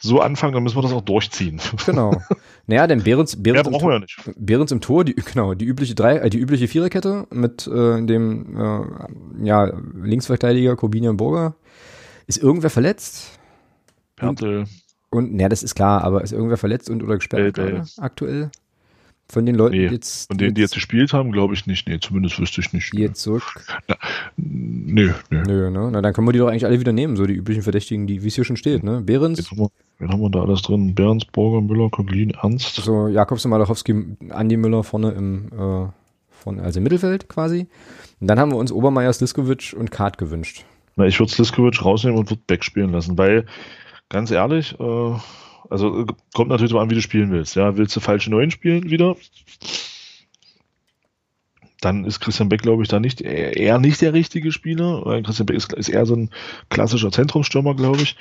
so anfangen, dann müssen wir das auch durchziehen. Genau. Naja, denn Behrens, Behrens, im, wir ja nicht. Behrens im Tor, die, genau, die übliche drei, äh, die übliche Viererkette mit äh, dem äh, ja, Linksverteidiger Corbinian Burger. Ist irgendwer verletzt? Pertl, Und, naja, das ist klar, aber ist irgendwer verletzt und oder gesperrt aktuell? Von den Leuten, Nee, die jetzt, von denen, die jetzt gespielt haben, glaube ich nicht. Nee, zumindest wüsste ich nicht. die jetzt zurück. Nö, nö. Nö, ne? Na, dann können wir die doch eigentlich alle wieder nehmen, so die üblichen Verdächtigen, die, wie es hier schon steht, ne? Behrens, Jetzt haben wir, wen haben wir da alles drin? Behrens, Borger, Müller, Koglin, Ernst. so Jakobsen, Malachowski, Andi Müller vorne im, äh, vorne, also im Mittelfeld quasi. Und dann haben wir uns Obermeier, Sliskovic und Kart gewünscht. Na, ich würde Sliskovic rausnehmen und würde Beck spielen lassen, weil, ganz ehrlich, äh, also äh, kommt natürlich drauf an, wie du spielen willst. Ja, willst du falsche Neuen spielen wieder? Dann ist Christian Beck, glaube ich, da nicht eher eher nicht der richtige Spieler. Weil Christian Beck ist, ist eher so ein klassischer Zentrumsstürmer, glaube ich.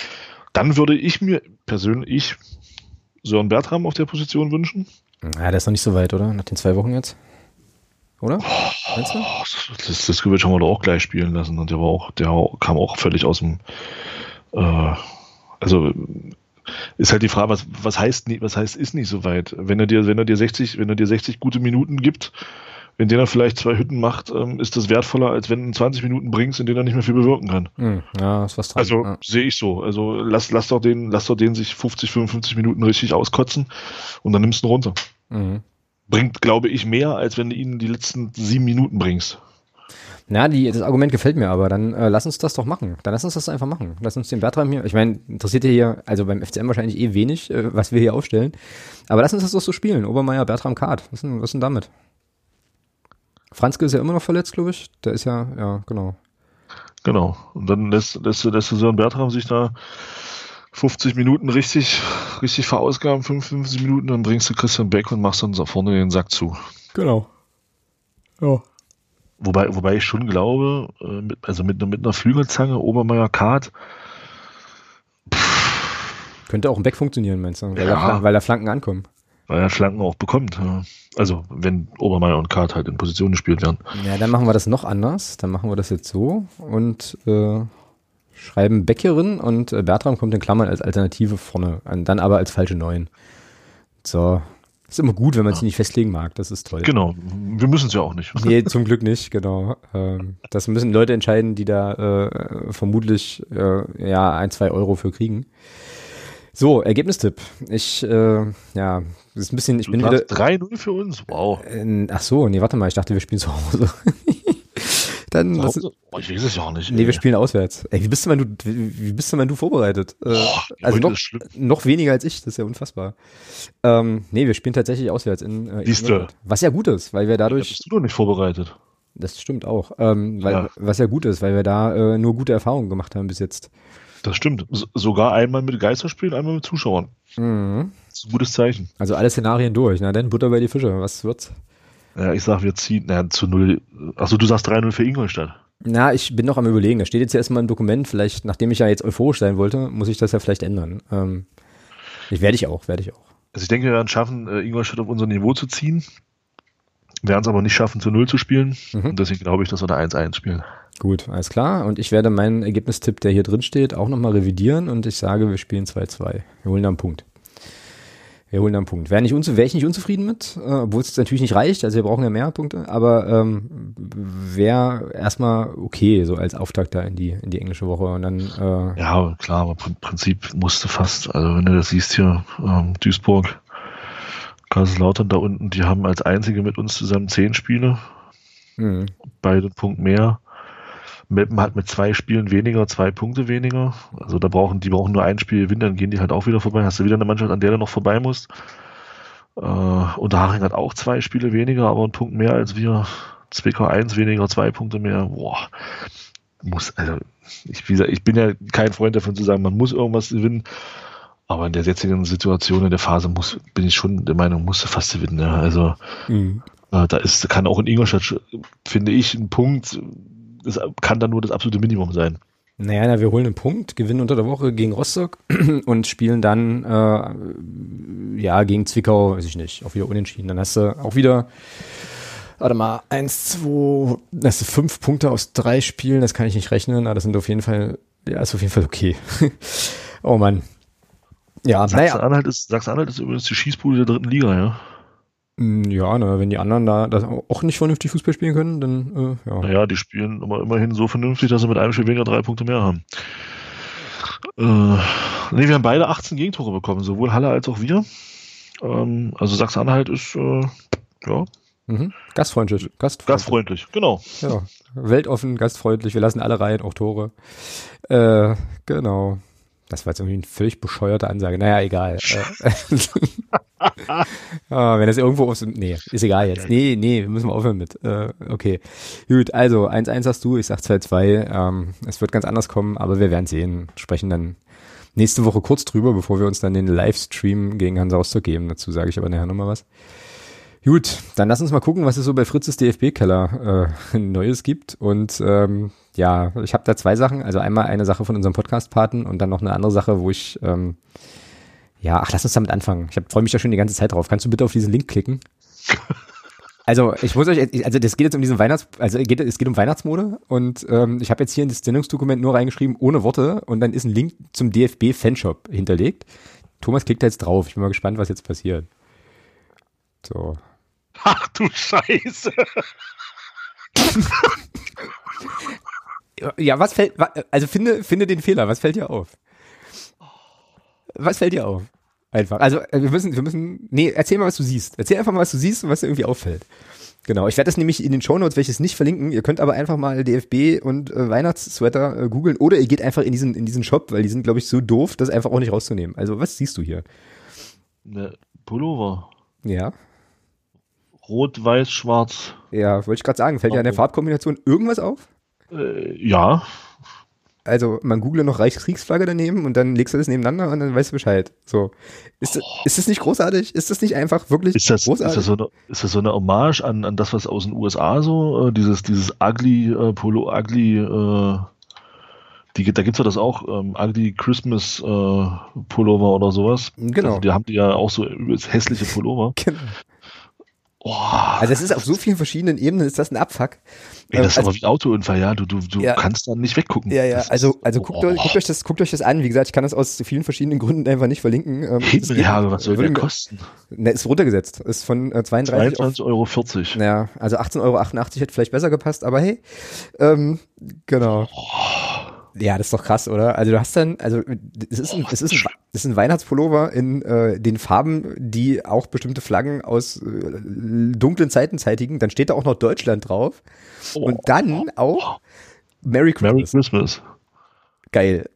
Dann würde ich mir persönlich Sören Bertram auf der Position wünschen. Ja, der ist noch nicht so weit, oder? Nach den zwei Wochen jetzt? Oder? Du? Das, das Gewitsch haben wir doch auch gleich spielen lassen und der war auch, der kam auch völlig aus dem, äh, also ist halt die Frage, was, was heißt was heißt ist nicht so weit? Wenn er dir, wenn er dir 60, wenn er dir 60 gute Minuten gibt, in denen er vielleicht zwei Hütten macht, ähm, ist das wertvoller, als wenn du 20 Minuten bringst, in denen er nicht mehr viel bewirken kann. Hm, ja, ist was dran. Also ja. sehe ich so. Also lass, lass doch den, lass doch den sich 50, 55 Minuten richtig auskotzen und dann nimmst du ihn runter. Mhm. Bringt, glaube ich, mehr, als wenn du ihn die letzten sieben Minuten bringst. Na, die, das Argument gefällt mir aber. Dann äh, lass uns das doch machen. Dann lass uns das einfach machen. Lass uns den Bertram hier. Ich meine, interessiert ihr hier, also beim FCM wahrscheinlich eh wenig, äh, was wir hier aufstellen. Aber lass uns das doch so spielen. Obermeier, Bertram, Kart. Was ist denn, was ist denn damit? Franzke ist ja immer noch verletzt, glaube ich. Der ist ja, ja, genau. Genau. Und dann lässt, lässt, lässt Sören Bertram sich da 50 Minuten richtig, richtig verausgaben, 55 Minuten, dann bringst du Christian Beck und machst dann vorne den Sack zu. Genau. Ja. Wobei, wobei ich schon glaube, äh, mit, also mit, mit einer Flügelzange, Obermeier Kart, Könnte auch ein Beck funktionieren, meinst du? Weil, Ja. da, weil da Flanken ankommen. weil er Flanken auch bekommt. ja. Also wenn Obermeier und Kart halt in Position gespielt werden. Ja, dann machen wir das noch anders. Dann machen wir das jetzt so und äh, schreiben Beckerin und äh, Bertram kommt in Klammern als Alternative vorne. Und dann aber als falsche Neun. So. Ist immer gut, wenn man sich nicht festlegen mag. Das ist toll. Genau, wir müssen es ja auch nicht. Nee, zum Glück nicht, genau. Ähm, das müssen Leute entscheiden, die da äh, vermutlich äh, ja ein, zwei Euro für kriegen. So, Ergebnistipp. Ich, äh, ja, ist ein bisschen, ich Du bin wieder. sagst 3-0 für uns, wow. Äh, ach so, nee, warte mal, ich dachte, wir spielen zu Hause. Dann, das, ich weiß es ja auch nicht. nee, ey. wir spielen auswärts. Ey, wie bist du, wenn du, wie bist du, wenn du vorbereitet? Äh, Boah, also noch, noch weniger als ich, das ist ja unfassbar. Ähm, nee, wir spielen tatsächlich auswärts in, äh. Ingolstadt. Was ja gut ist, weil wir Da dadurch, bist du doch nicht vorbereitet. das stimmt auch, ähm, weil, Ja. was ja gut ist, weil wir da äh, nur gute Erfahrungen gemacht haben bis jetzt. Das stimmt. S sogar einmal mit Geisterspielen, einmal mit Zuschauern. Mhm. Das ist ein gutes Zeichen. Also alle Szenarien durch. Na dann Butter bei die Fische. Was wird's? Ja, ich sag, wir ziehen naja, zu null. Achso, du sagst 3-0 für Ingolstadt. Na, ich bin noch am überlegen. Da steht jetzt ja erstmal ein Dokument. Vielleicht, nachdem ich ja jetzt euphorisch sein wollte, muss ich das ja vielleicht ändern. Ähm, ich werde ich auch, werde ich auch. Also ich denke, wir werden es schaffen, äh, Ingolstadt auf unser Niveau zu ziehen. Werden es aber nicht schaffen, zu null zu spielen. Mhm. Und deswegen glaube ich, dass wir da 1-1 spielen. Gut, alles klar. Und ich werde meinen Ergebnistipp, der hier drin steht, auch nochmal revidieren und ich sage, wir spielen 2-2. Wir holen da einen Punkt. Wir holen da einen Punkt. Wäre, nicht unzu wäre ich nicht unzufrieden mit, äh, obwohl es natürlich nicht reicht, also wir brauchen ja mehr Punkte, aber ähm, wäre erstmal okay, so als Auftakt da in die, in die englische Woche. Und dann, äh, Ja, klar, aber im Prinzip musste fast, also wenn du das siehst hier, ähm, Duisburg, Kaiserslautern da unten, die haben als einzige mit uns zusammen zehn Spiele, mh, beide einen Punkt mehr. Meppen hat mit zwei Spielen weniger, zwei Punkte weniger. Also da brauchen, die brauchen nur ein Spiel gewinnen, dann gehen die halt auch wieder vorbei. Hast du wieder eine Mannschaft, an der du noch vorbei musst. Äh, Unterhaching hat auch zwei Spiele weniger, aber einen Punkt mehr als wir. Zwickau eins weniger, zwei Punkte mehr. Boah. Muss, also, ich, wie gesagt, ich bin ja kein Freund davon zu sagen, man muss irgendwas gewinnen. Aber in der jetzigen Situation, in der Phase muss, bin ich schon der Meinung, musste fast gewinnen. Ja. Also, mh. äh, da ist, kann auch in Ingolstadt, finde ich, ein Punkt, das kann dann nur das absolute Minimum sein. Naja, na, wir holen einen Punkt, gewinnen unter der Woche gegen Rostock und spielen dann äh, ja gegen Zwickau, weiß ich nicht, auch wieder unentschieden. Dann hast du auch wieder, warte mal, eins, zwei, das sind fünf Punkte aus drei Spielen, das kann ich nicht rechnen, aber das sind auf jeden Fall, ja, ist auf jeden Fall okay. oh Mann. Ja, naja. Sachsen-Anhalt ist, Sachsen-Anhalt ist übrigens die Schießbude der dritten Liga, ja. Mm, Ja, na, wenn die anderen da das auch nicht vernünftig Fußball spielen können, dann äh, ja. Naja, die spielen aber immerhin so vernünftig, dass sie mit einem Spiel weniger drei Punkte mehr haben. Äh, nee, wir haben beide 18 Gegentore bekommen, sowohl Halle als auch wir. Ähm, also Sachsen-Anhalt ist äh, ja, Mhm. Gastfreundlich. Gastfreundlich. gastfreundlich, genau. Ja, weltoffen, gastfreundlich, wir lassen alle rein, auch Tore. Äh, genau. Das war jetzt irgendwie eine völlig bescheuerte Ansage. Naja, egal. Äh, ah, wenn das irgendwo aus dem, nee, ist egal jetzt. Nee, nee, müssen wir aufhören mit. Äh, okay. Gut, also 1-1 hast du, ich sag 2-2. Ähm, es wird ganz anders kommen, aber wir werden sehen. Sprechen dann nächste Woche kurz drüber, bevor wir uns dann den Livestream gegen Hansa Rostock geben. Dazu sage ich aber nachher nochmal was. Gut, dann lass uns mal gucken, was es so bei Fritzes DFB-Keller äh, Neues gibt. Und ähm, ja, ich habe da zwei Sachen. Also einmal eine Sache von unserem Podcast-Paten und dann noch eine andere Sache, wo ich ähm, Ja, ach, lass uns damit anfangen. Ich freue mich da schon die ganze Zeit drauf. Kannst du bitte auf diesen Link klicken? Also ich muss euch, also das geht jetzt um diesen Weihnachts, also geht, es geht um Weihnachtsmode und ähm, ich habe jetzt hier in das Sendungsdokument nur reingeschrieben ohne Worte und dann ist ein Link zum DFB Fanshop hinterlegt. Thomas klickt da jetzt drauf. Ich bin mal gespannt, was jetzt passiert. So. Ach du Scheiße. ja, was fällt, also finde, finde den Fehler. Was fällt dir auf? Was fällt dir auf? Einfach. Also äh, wir müssen, wir müssen, nee, erzähl mal, was du siehst. Erzähl einfach mal, was du siehst und was dir irgendwie auffällt. Genau, ich werde das nämlich in den Shownotes, welches nicht verlinken. Ihr könnt aber einfach mal DFB und äh, Weihnachtssweater äh, googeln oder ihr geht einfach in diesen, in diesen Shop, weil die sind, glaube ich, so doof, das einfach auch nicht rauszunehmen. Also, was siehst du hier? Ne, Pullover. Ja. Rot, weiß, schwarz. Ja, wollte ich gerade sagen. Fällt dir an der Farbkombination irgendwas auf? Äh, ja, also man google noch Reichskriegsflagge daneben und dann legst du das nebeneinander und dann weißt du Bescheid. So. Ist, oh. ist das nicht großartig? Ist das nicht einfach wirklich ist das, großartig? Ist das so eine, ist das so eine Hommage an, an das, was aus den USA so, äh, dieses, dieses ugly, äh, Polo ugly, äh, die, da gibt's ja das auch, ähm, ugly Christmas äh, Pullover oder sowas. Genau. Also die haben die ja auch so hässliche Pullover. Genau. Oh. Also es ist auf so vielen verschiedenen Ebenen ist das ein Abfuck. Ey, das ist also, aber wie ein Autounfall, ja. Du, du, du ja, kannst da nicht weggucken. Ja, ja, also, also guckt, oh. euch, guckt, euch das, guckt euch das an. Wie gesagt, ich kann das aus vielen verschiedenen Gründen einfach nicht verlinken. Ähm, Himmel, was soll der kosten? Ne, ist runtergesetzt. Ist von äh, 32 22,40 Euro. Ja, also 18,88 Euro hätte vielleicht besser gepasst, aber hey. Ähm, genau. Oh. Ja, das ist doch krass, oder? Also du hast dann, also es ist ein, es ist ein, es ist ein Weihnachtspullover in äh, den Farben, die auch bestimmte Flaggen aus äh, dunklen Zeiten zeitigen. Dann steht da auch noch Deutschland drauf. Oh. Und dann auch Merry Christmas. Merry Christmas. Geil.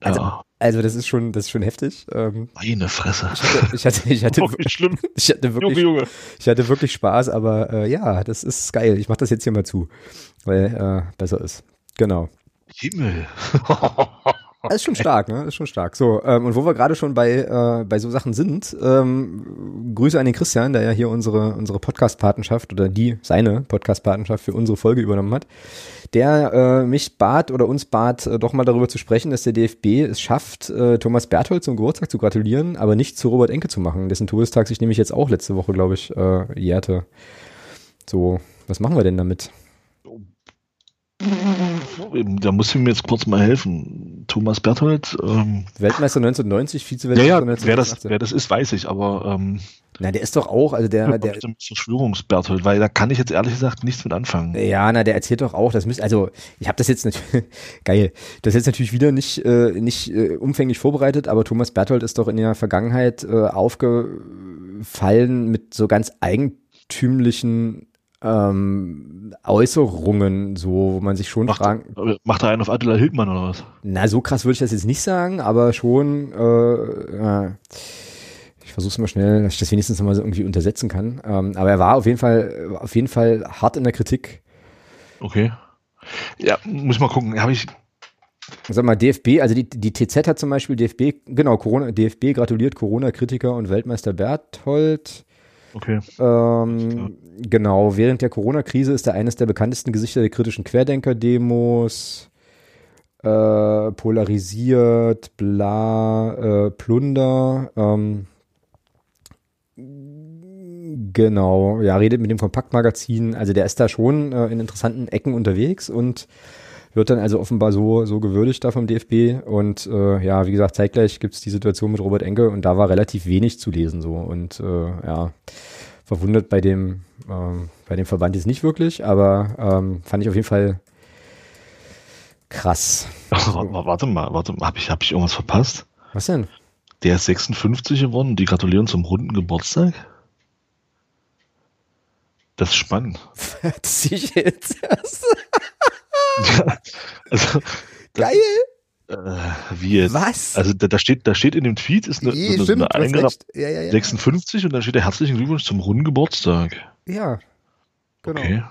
Also, ja. also das ist schon, das ist schon heftig. Ähm, Meine Fresse. Ich hatte, ich hatte, ich hatte, wirklich, schlimm. Ich hatte wirklich, Junge, Junge. ich hatte wirklich Spaß, aber äh, ja, das ist geil. Ich mache das jetzt hier mal zu, weil äh, besser ist. Genau. Himmel. Das ist schon stark, ne? Das ist schon stark. So, ähm, und wo wir gerade schon bei, äh, bei so Sachen sind, ähm, Grüße an den Christian, der ja hier unsere, unsere Podcast-Patenschaft oder die, seine Podcast-Patenschaft für unsere Folge übernommen hat, der äh, mich bat oder uns bat, äh, doch mal darüber zu sprechen, dass der DFB es schafft, äh, Thomas Berthold zum Geburtstag zu gratulieren, aber nicht zu Robert Enke zu machen, dessen Todestag sich nämlich jetzt auch letzte Woche, glaube ich, äh, jährte. So, was machen wir denn damit? Da muss ich mir jetzt kurz mal helfen. Thomas Berthold. Ähm, Weltmeister 1990, Vize-Weltmeister ja, ja, 1990. Wer das, wer das ist, weiß ich, aber. Ähm, na, der ist doch auch, also der. der Verschwörungsberthold, weil da kann ich jetzt ehrlich gesagt nichts mit anfangen. Ja, na, der erzählt doch auch, das müsste, also ich habe das jetzt natürlich, geil, das ist jetzt natürlich wieder nicht, äh, nicht äh, umfänglich vorbereitet, aber Thomas Berthold ist doch in der Vergangenheit äh, aufgefallen mit so ganz eigentümlichen ähm, Äußerungen, so, wo man sich schon macht, fragen. Macht er einen auf Attila Hildmann oder was? Na, so krass würde ich das jetzt nicht sagen, aber schon, äh, ich versuche es mal schnell, dass ich das wenigstens mal so irgendwie untersetzen kann. Ähm, aber er war auf jeden Fall, auf jeden Fall hart in der Kritik. Okay. Ja, muss ich mal gucken. Habe ich. Sag mal, DFB, also die, die TZ hat zum Beispiel DFB, genau, Corona, DFB gratuliert Corona-Kritiker und Weltmeister Berthold. Okay. Ähm, genau, während der Corona-Krise ist er eines der bekanntesten Gesichter der kritischen Querdenker-Demos. Äh, polarisiert, bla, äh, Plunder. Ähm, genau, ja, redet mit dem Kompaktmagazin. Also der ist da schon äh, in interessanten Ecken unterwegs und wird dann also offenbar so, so gewürdigt da vom DFB. Und äh, ja, wie gesagt, zeitgleich gibt es die Situation mit Robert Enke und da war relativ wenig zu lesen so. Und äh, ja, verwundert bei dem, ähm, bei dem Verband ist nicht wirklich, aber ähm, fand ich auf jeden Fall krass. Warte mal, warte mal, habe ich, hab ich irgendwas verpasst? Was denn? Der ist 56 geworden, die gratulieren zum runden Geburtstag? Das ist spannend. das ich jetzt also, Geil! Äh, wie jetzt? Was? Also da, da, steht, da steht in dem Tweet ist eine, so eine, eine ja, ja, ja. 56 und dann steht der herzlichen Glückwunsch zum runden Geburtstag. Ja. Genau. Okay.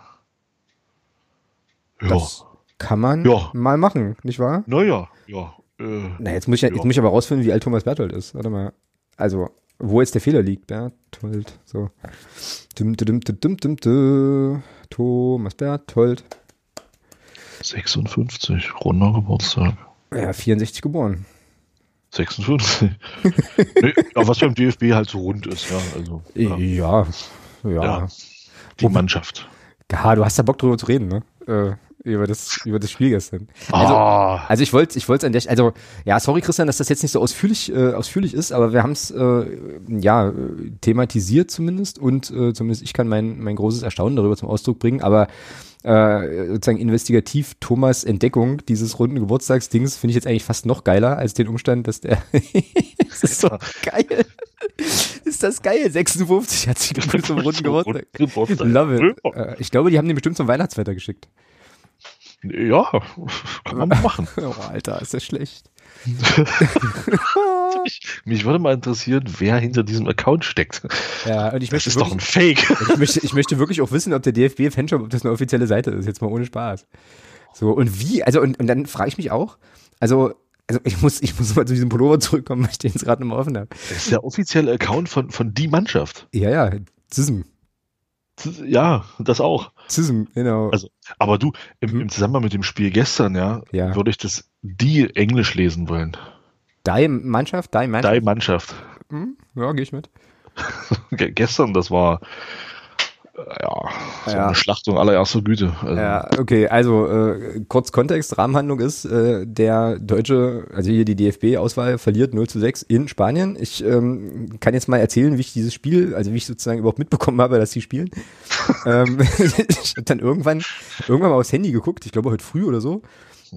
Ja. Das kann man ja. mal machen, nicht wahr? Naja, ja. Äh, Na, jetzt muss, ich, jetzt muss ich aber rausfinden, wie alt Thomas Berthold ist. Warte mal. Also, wo jetzt der Fehler liegt, Berthold. So. Dum, dum, dum, dum, dum, dum. Thomas Berthold. 56, runder Geburtstag. Ja, 64 geboren. 56. nee, aber was beim DFB halt so rund ist, ja. Also, ja, ja. ja die Mannschaft. Ja, du hast ja Bock drüber zu reden, ne? Äh, über das, über das Spiel gestern. Also, oh. also ich wollte ich wollte an der also ja, sorry Christian, dass das jetzt nicht so ausführlich äh, ausführlich ist, aber wir haben es äh, ja thematisiert zumindest und äh, zumindest ich kann mein mein großes Erstaunen darüber zum Ausdruck bringen, aber äh, sozusagen investigativ Thomas Entdeckung dieses runden Geburtstagsdings finde ich jetzt eigentlich fast noch geiler als den Umstand, dass der das ist so geil. Ist das geil? 56 hat sich zum runden Geburtstag. Geburtstag. Love it. Äh, ich glaube, die haben den bestimmt zum Weihnachtswetter geschickt. Ja, kann man machen. oh, Alter, ist das schlecht. mich würde mal interessieren, wer hinter diesem Account steckt. Ja, und ich das ist wirklich, doch ein Fake. Ich möchte, ich möchte wirklich auch wissen, ob der DFB-Fanshop, ob das eine offizielle Seite ist, jetzt mal ohne Spaß. So, und wie, also, und, und dann frage ich mich auch, also, also ich muss, ich muss mal zu diesem Pullover zurückkommen, weil ich den jetzt gerade nochmal offen habe. Das ist der offizielle Account von, von die Mannschaft. Ja, ja, ZISM. Ja, das auch. ZISM, genau. Also, aber du, im, mhm. im Zusammenhang mit dem Spiel gestern, ja, ja, würde ich das die Englisch lesen wollen. Deine Mannschaft? Deine Mannschaft? Deine Mannschaft. Hm? Ja, gehe ich mit. gestern, das war ja, so ja. eine Schlachtung allererster Güte. Also. Ja, okay, also äh, kurz Kontext, Rahmenhandlung ist, äh, der deutsche, also hier die DFB-Auswahl verliert 0 zu 6 in Spanien. Ich ähm, kann jetzt mal erzählen, wie ich dieses Spiel, also wie ich sozusagen überhaupt mitbekommen habe, dass sie spielen. ähm, ich habe dann irgendwann, irgendwann mal aufs Handy geguckt, ich glaube heute früh oder so.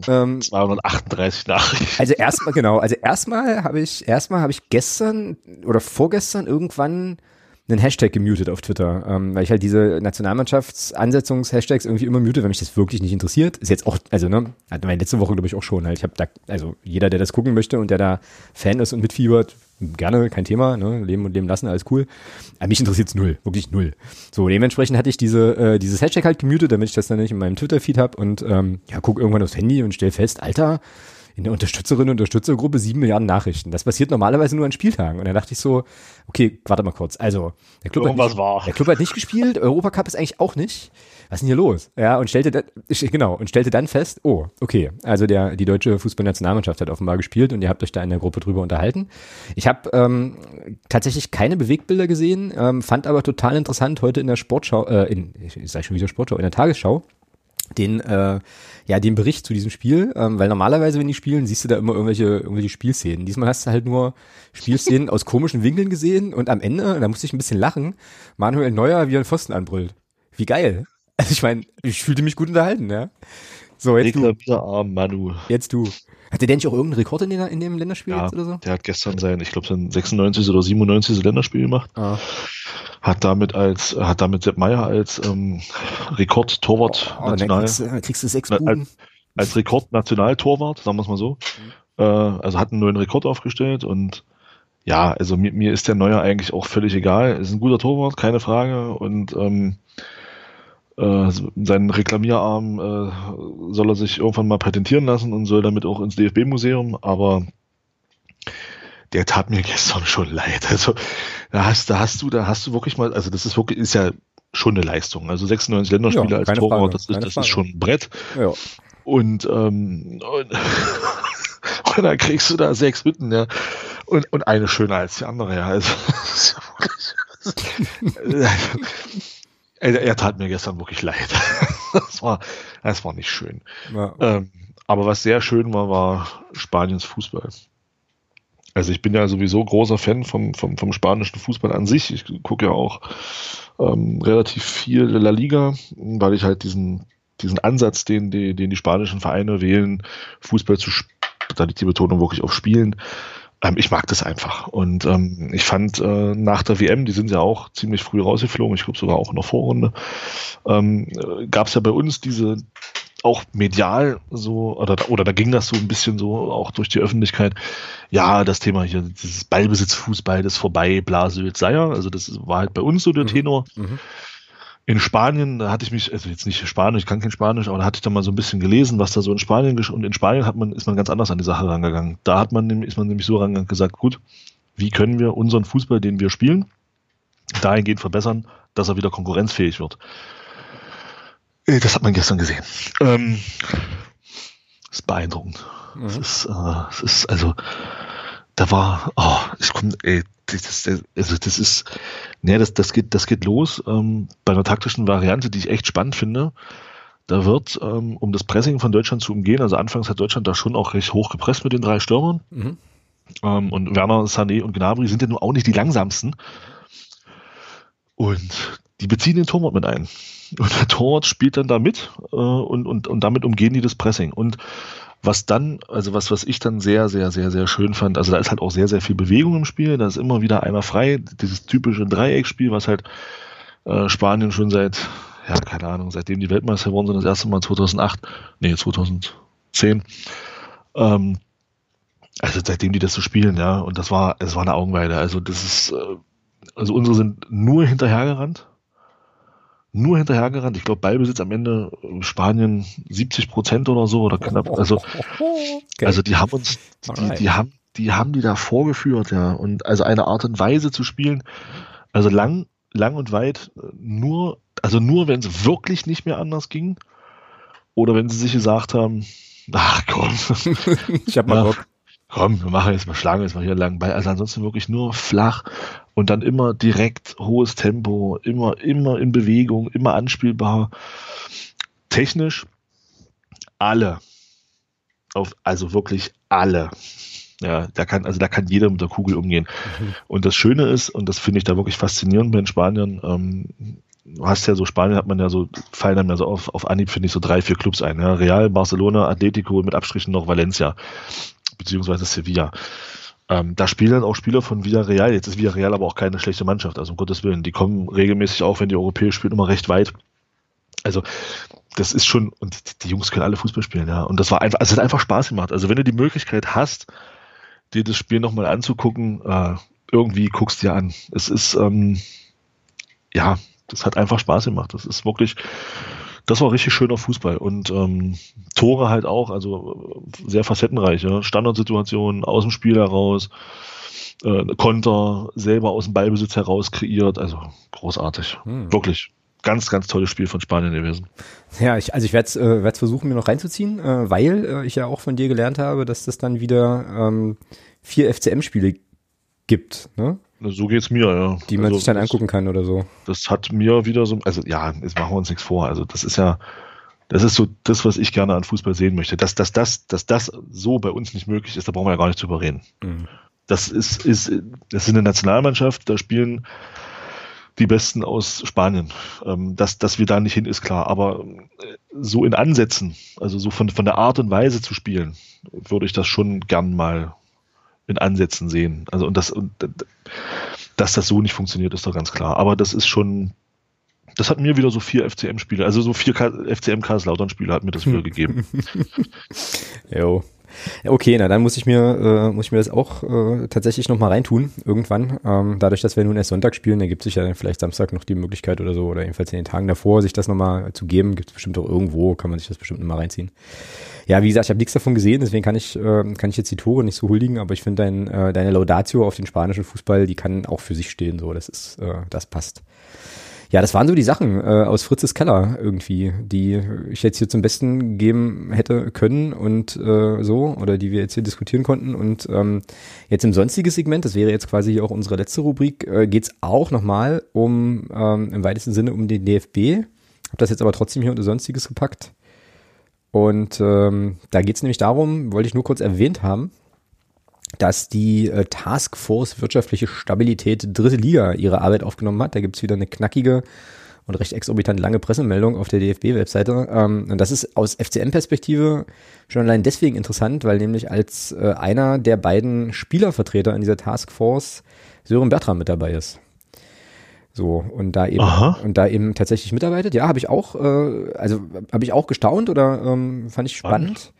Ähm, 238 Nachrichten. Also erstmal, genau, also erstmal habe ich, erstmal habe ich gestern oder vorgestern irgendwann einen Hashtag gemutet auf Twitter, ähm, weil ich halt diese Nationalmannschaftsansetzungs-Hashtags irgendwie immer mute, wenn mich das wirklich nicht interessiert. Ist jetzt auch, also ne, hatten wir letzte Woche glaube ich auch schon. Halt. Ich habe da, also jeder, der das gucken möchte und der da Fan ist und mitfiebert, gerne, kein Thema, ne, leben und leben lassen, alles cool. Aber mich interessiert's null, wirklich null. So, dementsprechend hatte ich diese, äh, dieses Hashtag halt gemutet, damit ich das dann nicht in meinem Twitter-Feed habe und ähm, ja, guck irgendwann aufs Handy und stell fest, Alter, in der Unterstützerinnen und Unterstützergruppe sieben Milliarden Nachrichten. Das passiert normalerweise nur an Spieltagen. Und dann dachte ich so, okay, warte mal kurz. Also, der Club, hat nicht, war. der Club hat nicht gespielt, Europacup ist eigentlich auch nicht. Was ist denn hier los? Ja, und stellte dann, genau, und stellte dann fest, oh, okay, also der, die deutsche Fußballnationalmannschaft hat offenbar gespielt und ihr habt euch da in der Gruppe drüber unterhalten. Ich habe ähm, tatsächlich keine Bewegbilder gesehen, ähm, fand aber total interessant heute in der Sportschau, äh, in, ich sag schon wieder Sportschau, in der Tagesschau, den äh, ja den Bericht zu diesem Spiel, ähm, weil normalerweise wenn die spielen, siehst du da immer irgendwelche irgendwelche Spielszenen. Diesmal hast du halt nur Spielszenen aus komischen Winkeln gesehen und am Ende, da musste ich ein bisschen lachen, Manuel Neuer wie ein Pfosten anbrüllt. Wie geil. Also ich meine, ich fühlte mich gut unterhalten, ja. So, jetzt du. Arm, Manu. Jetzt du. Hatte der nicht auch irgendeinen Rekord in, den, in dem Länderspiel ja, jetzt oder so? Der hat gestern sein, ich glaube, sein 96. oder 97. Länderspiel gemacht. Ah. Hat damit als, hat damit Sepp Meier als ähm, Rekordtorwart oh, national. Kriegst, du, kriegst du sechs Buden. Als, als Rekord-Nationaltorwart, sagen wir es mal so. Mhm. Äh, also hat einen neuen Rekord aufgestellt und ja, also mir, mir ist der Neuer eigentlich auch völlig egal. Ist ein guter Torwart, keine Frage. Und ähm, äh, seinen Reklamierarm äh, soll er sich irgendwann mal patentieren lassen und soll damit auch ins DFB-Museum, aber der tat mir gestern schon leid. Also da hast, da hast du, da hast du wirklich mal, also das ist wirklich, ist ja schon eine Leistung. Also 96 Länderspiele ja, als Torwart, das, ist, das ist schon ein Brett. Ja. Und, ähm, und, und dann kriegst du da sechs Hütten, ja. Und, und eine schöner als die andere, ja. Also, Er, er, tat mir gestern wirklich leid. das, war, das war nicht schön. Ja. Ähm, aber was sehr schön war, war Spaniens Fußball. Also ich bin ja sowieso großer Fan vom, vom, vom spanischen Fußball an sich. Ich gucke ja auch ähm, relativ viel La Liga, weil ich halt diesen, diesen Ansatz, den die, den die spanischen Vereine wählen, Fußball zu, da liegt die Betonung wirklich auf Spielen, ähm, ich mag das einfach. Und ähm, ich fand äh, nach der WM, die sind ja auch ziemlich früh rausgeflogen, ich glaube sogar auch in der Vorrunde, ähm, äh, gab es ja bei uns diese auch medial so, oder, oder da ging das so ein bisschen so auch durch die Öffentlichkeit, ja, das Thema hier, dieses Ballbesitzfußball, das vorbei, Blasöd, Seier, also das war halt bei uns so der mhm. Tenor. Mhm in Spanien, da hatte ich mich, also jetzt nicht Spanisch, ich kann kein Spanisch, aber da hatte ich dann mal so ein bisschen gelesen, was da so in Spanien und in Spanien hat man, ist man ganz anders an die Sache rangegangen. Da hat man, ist man nämlich so rangegangen gesagt, gut, wie können wir unseren Fußball, den wir spielen, dahingehend verbessern, dass er wieder konkurrenzfähig wird. Äh, das hat man gestern gesehen. Ähm, das ist beeindruckend. Mhm. Ist, äh, das ist also da war, oh, ich komm, ey, das, also das ist, ne, das, das geht, das geht los ähm, bei einer taktischen Variante, die ich echt spannend finde. Da wird, ähm, um das Pressing von Deutschland zu umgehen, also anfangs hat Deutschland da schon auch recht hoch gepresst mit den drei Stürmern. Mhm. Ähm, und Werner, Sané und Gnabry sind ja nun auch nicht die langsamsten. Und die beziehen den Torwart mit ein. Und der Torwart spielt dann da mit äh, und, und, und damit umgehen die das Pressing. Und was dann, also was, was ich dann sehr, sehr, sehr, sehr schön fand, also da ist halt auch sehr, sehr viel Bewegung im Spiel, da ist immer wieder einer frei, dieses typische Dreieckspiel, was halt äh, Spanien schon seit, ja, keine Ahnung, seitdem die Weltmeister geworden sind, das erste Mal 2008, nee, 2010, ähm, also seitdem die das so spielen, ja, und das war, es war eine Augenweide, also das ist, äh, also unsere sind nur hinterhergerannt, nur hinterhergerannt. Ich glaube, Ballbesitz am Ende äh, Spanien 70 Prozent oder so oder knapp. Also, okay. also die haben uns, die, die, haben, die haben die da vorgeführt, ja. Und also eine Art und Weise zu spielen, also lang, lang und weit, äh, nur, also nur wenn es wirklich nicht mehr anders ging. Oder wenn sie sich gesagt haben, ach komm, ich hab mal Bock komm, wir machen jetzt mal Schlange, jetzt mal hier lang. Also ansonsten wirklich nur flach und dann immer direkt hohes Tempo, immer, immer in Bewegung, immer anspielbar. Technisch alle. Auf, also wirklich alle. Ja, da kann, also da kann jeder mit der Kugel umgehen. Mhm. Und das Schöne ist, und das finde ich da wirklich faszinierend bei den Spaniern, ähm, du hast ja so, Spanien hat man ja so, fallen dann ja so auf, auf Anhieb, finde ich, so drei, vier Clubs ein. Ja? Real, Barcelona, Atletico und mit Abstrichen noch Valencia beziehungsweise Sevilla. Ähm, da spielen dann auch Spieler von Villarreal. Jetzt ist Villarreal aber auch keine schlechte Mannschaft, also um Gottes Willen. Die kommen regelmäßig auch, wenn die europäisch spielen, immer recht weit. Also, das ist schon, und die Jungs können alle Fußball spielen, ja. Und das war einfach, also es hat einfach Spaß gemacht. Also, wenn du die Möglichkeit hast, dir das Spiel nochmal anzugucken, äh, irgendwie guckst du dir an. Es ist, ähm, ja, das hat einfach Spaß gemacht. Das ist wirklich, das war richtig schöner Fußball und ähm, Tore halt auch, also sehr facettenreich. Ja? Standardsituationen aus dem Spiel heraus, äh, Konter selber aus dem Ballbesitz heraus kreiert, also großartig, hm. wirklich. Ganz, ganz tolles Spiel von Spanien gewesen. Ja, ich, also ich werde es äh, versuchen, mir noch reinzuziehen, äh, weil äh, ich ja auch von dir gelernt habe, dass das dann wieder ähm, vier FCM-Spiele gibt. Ne? So geht's mir, ja. Die man also, sich dann angucken kann oder so. Das hat mir wieder so, also ja, jetzt machen wir uns nichts vor. Also das ist ja, das ist so das, was ich gerne an Fußball sehen möchte. Dass, dass, dass, dass das so bei uns nicht möglich ist, da brauchen wir ja gar nicht drüber reden. Mhm. Das ist, ist, das ist eine Nationalmannschaft, da spielen die Besten aus Spanien. Ähm, dass, dass wir da nicht hin, ist klar. Aber äh, so in Ansätzen, also so von, von der Art und Weise zu spielen, würde ich das schon gern mal in Ansätzen sehen. Also und das, und, dass das so nicht funktioniert, ist doch ganz klar. Aber das ist schon, das hat mir wieder so vier FCM-Spiele, also so vier FCM Kaiserslautern-Spiele hat mir das wieder gegeben. jo. Okay, na dann muss ich mir, äh, muss ich mir das auch äh, tatsächlich nochmal reintun, irgendwann. Ähm, dadurch, dass wir nun erst Sonntag spielen, ergibt sich ja dann vielleicht Samstag noch die Möglichkeit oder so, oder jedenfalls in den Tagen davor, sich das nochmal zu geben. Gibt es bestimmt auch irgendwo, kann man sich das bestimmt nochmal reinziehen. Ja, wie gesagt, ich habe nichts davon gesehen, deswegen kann ich, äh, kann ich jetzt die Tore nicht so huldigen, aber ich finde dein, äh, deine Laudatio auf den spanischen Fußball, die kann auch für sich stehen, so, das ist, äh, das passt. Ja, das waren so die Sachen äh, aus Fritzes Keller irgendwie, die ich jetzt hier zum Besten geben hätte können und äh, so, oder die wir jetzt hier diskutieren konnten. Und ähm, jetzt im sonstigen Segment, das wäre jetzt quasi auch unsere letzte Rubrik, äh, geht es auch nochmal um, ähm, im weitesten Sinne um den DFB. Hab das jetzt aber trotzdem hier unter Sonstiges gepackt. Und ähm, da geht es nämlich darum, wollte ich nur kurz erwähnt haben, dass die äh, Taskforce Wirtschaftliche Stabilität Dritte Liga ihre Arbeit aufgenommen hat. Da gibt's wieder eine knackige und recht exorbitant lange Pressemeldung auf der DFB-Webseite. Ähm, und das ist aus FCM-Perspektive schon allein deswegen interessant, weil nämlich als äh, einer der beiden Spielervertreter in dieser Taskforce Sören Bertram mit dabei ist. So, und da eben, Aha. und da eben tatsächlich mitarbeitet. Ja, habe ich auch, äh, also habe ich auch gestaunt oder ähm, fand ich spannend.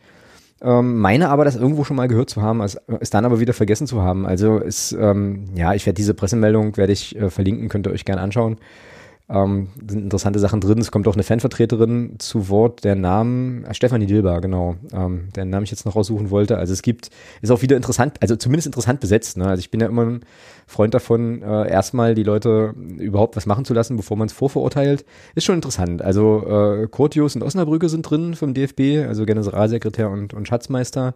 Ähm, meine aber, das irgendwo schon mal gehört zu haben, es, es dann aber wieder vergessen zu haben. Also ist, ähm, ja, ich werde diese Pressemeldung, werde ich äh, verlinken, könnt ihr euch gerne anschauen. Ähm, sind interessante Sachen drin. Es kommt auch eine Fanvertreterin zu Wort, der Name, äh, Stefanie Dilber, genau, ähm, den Namen ich jetzt noch raussuchen wollte. Also es gibt, ist auch wieder interessant, also zumindest interessant besetzt. Ne? Also ich bin ja immer ein Freund davon, äh, erstmal die Leute überhaupt was machen zu lassen, bevor man es vorverurteilt. Ist schon interessant. Also äh, Kurtius und Osnabrücke sind drin vom DFB, also Generalsekretär und, und Schatzmeister.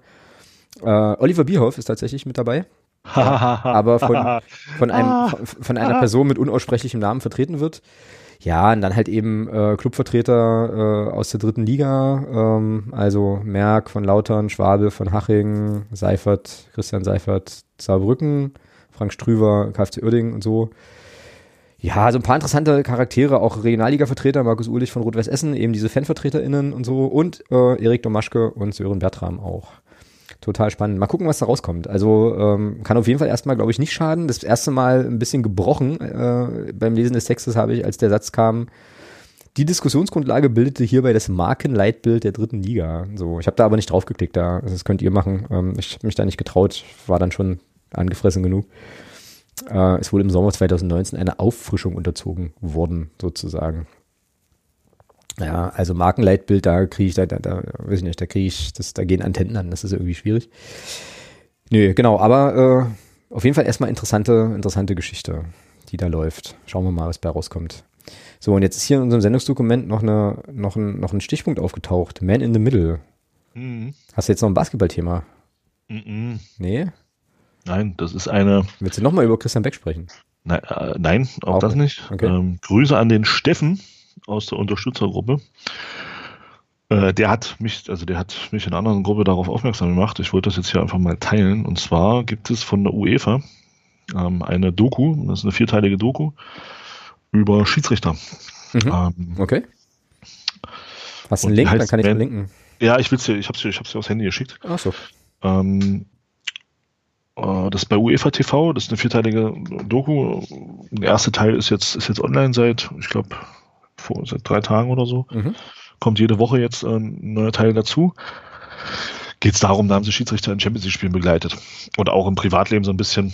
Äh, Oliver Bierhoff ist tatsächlich mit dabei. aber von, von, einem, von, von einer Person mit unaussprechlichem Namen vertreten wird. Ja, und dann halt eben äh, Clubvertreter äh, aus der dritten Liga, ähm, also Merck von Lautern, Schwabe von Haching, Seifert, Christian Seifert, Saarbrücken, Frank Strüver, KfC Uerdingen und so. Ja, also ein paar interessante Charaktere, auch Regionalliga-Vertreter, Markus Uhlich von Rot-Weiß Essen, eben diese FanvertreterInnen und so und äh, Erik Domaschke und Sören Bertram auch total spannend. Mal gucken, was da rauskommt. Also ähm, kann auf jeden Fall erstmal, glaube ich, nicht schaden. Das erste Mal ein bisschen gebrochen äh, beim Lesen des Textes habe ich, als der Satz kam, die Diskussionsgrundlage bildete hierbei das Markenleitbild der dritten Liga. So, ich habe da aber nicht draufgeklickt, da, das könnt ihr machen. Ähm, ich habe mich da nicht getraut, war dann schon angefressen genug. Äh, es wurde im Sommer 2019 eine Auffrischung unterzogen worden, sozusagen. Ja, also Markenleitbild, da kriege ich, da, da, da, weiß ich nicht, da kriege ich, das, da gehen Antennen an, das ist irgendwie schwierig. Nö, genau, aber äh, auf jeden Fall erstmal interessante, interessante Geschichte, die da läuft. Schauen wir mal, was bei rauskommt. So, und jetzt ist hier in unserem Sendungsdokument noch, eine, noch, ein, noch ein Stichpunkt aufgetaucht. Man in the Middle. Mhm. Hast du jetzt noch ein Basketballthema? Mhm. Nee? Nein, das ist eine. Willst du nochmal über Christian Beck sprechen? Nein, äh, nein auch, auch, das nicht. Okay. Ähm, Grüße an den Steffen aus der Unterstützergruppe. Äh, der hat mich, also der hat mich in einer anderen Gruppe darauf aufmerksam gemacht. Ich wollte das jetzt hier einfach mal teilen. Und zwar gibt es von der UEFA ähm, eine Doku, das ist eine vierteilige Doku über Schiedsrichter. Mhm. Ähm, okay. Hast du einen Link? Dann kann ich verlinken. Ja, ich will's dir, ich hab's dir, ich hab's dir aufs Handy geschickt. Ach so. Ähm, äh, das ist bei UEFA TV, das ist eine vierteilige Doku. Der erste Teil ist jetzt, ist jetzt online seit, ich glaube, vor seit drei Tagen oder so. Mhm. Kommt jede Woche jetzt ein neuer Teil dazu. Geht es darum, da haben sie Schiedsrichter in Champions League-Spielen begleitet. Und auch im Privatleben so ein bisschen.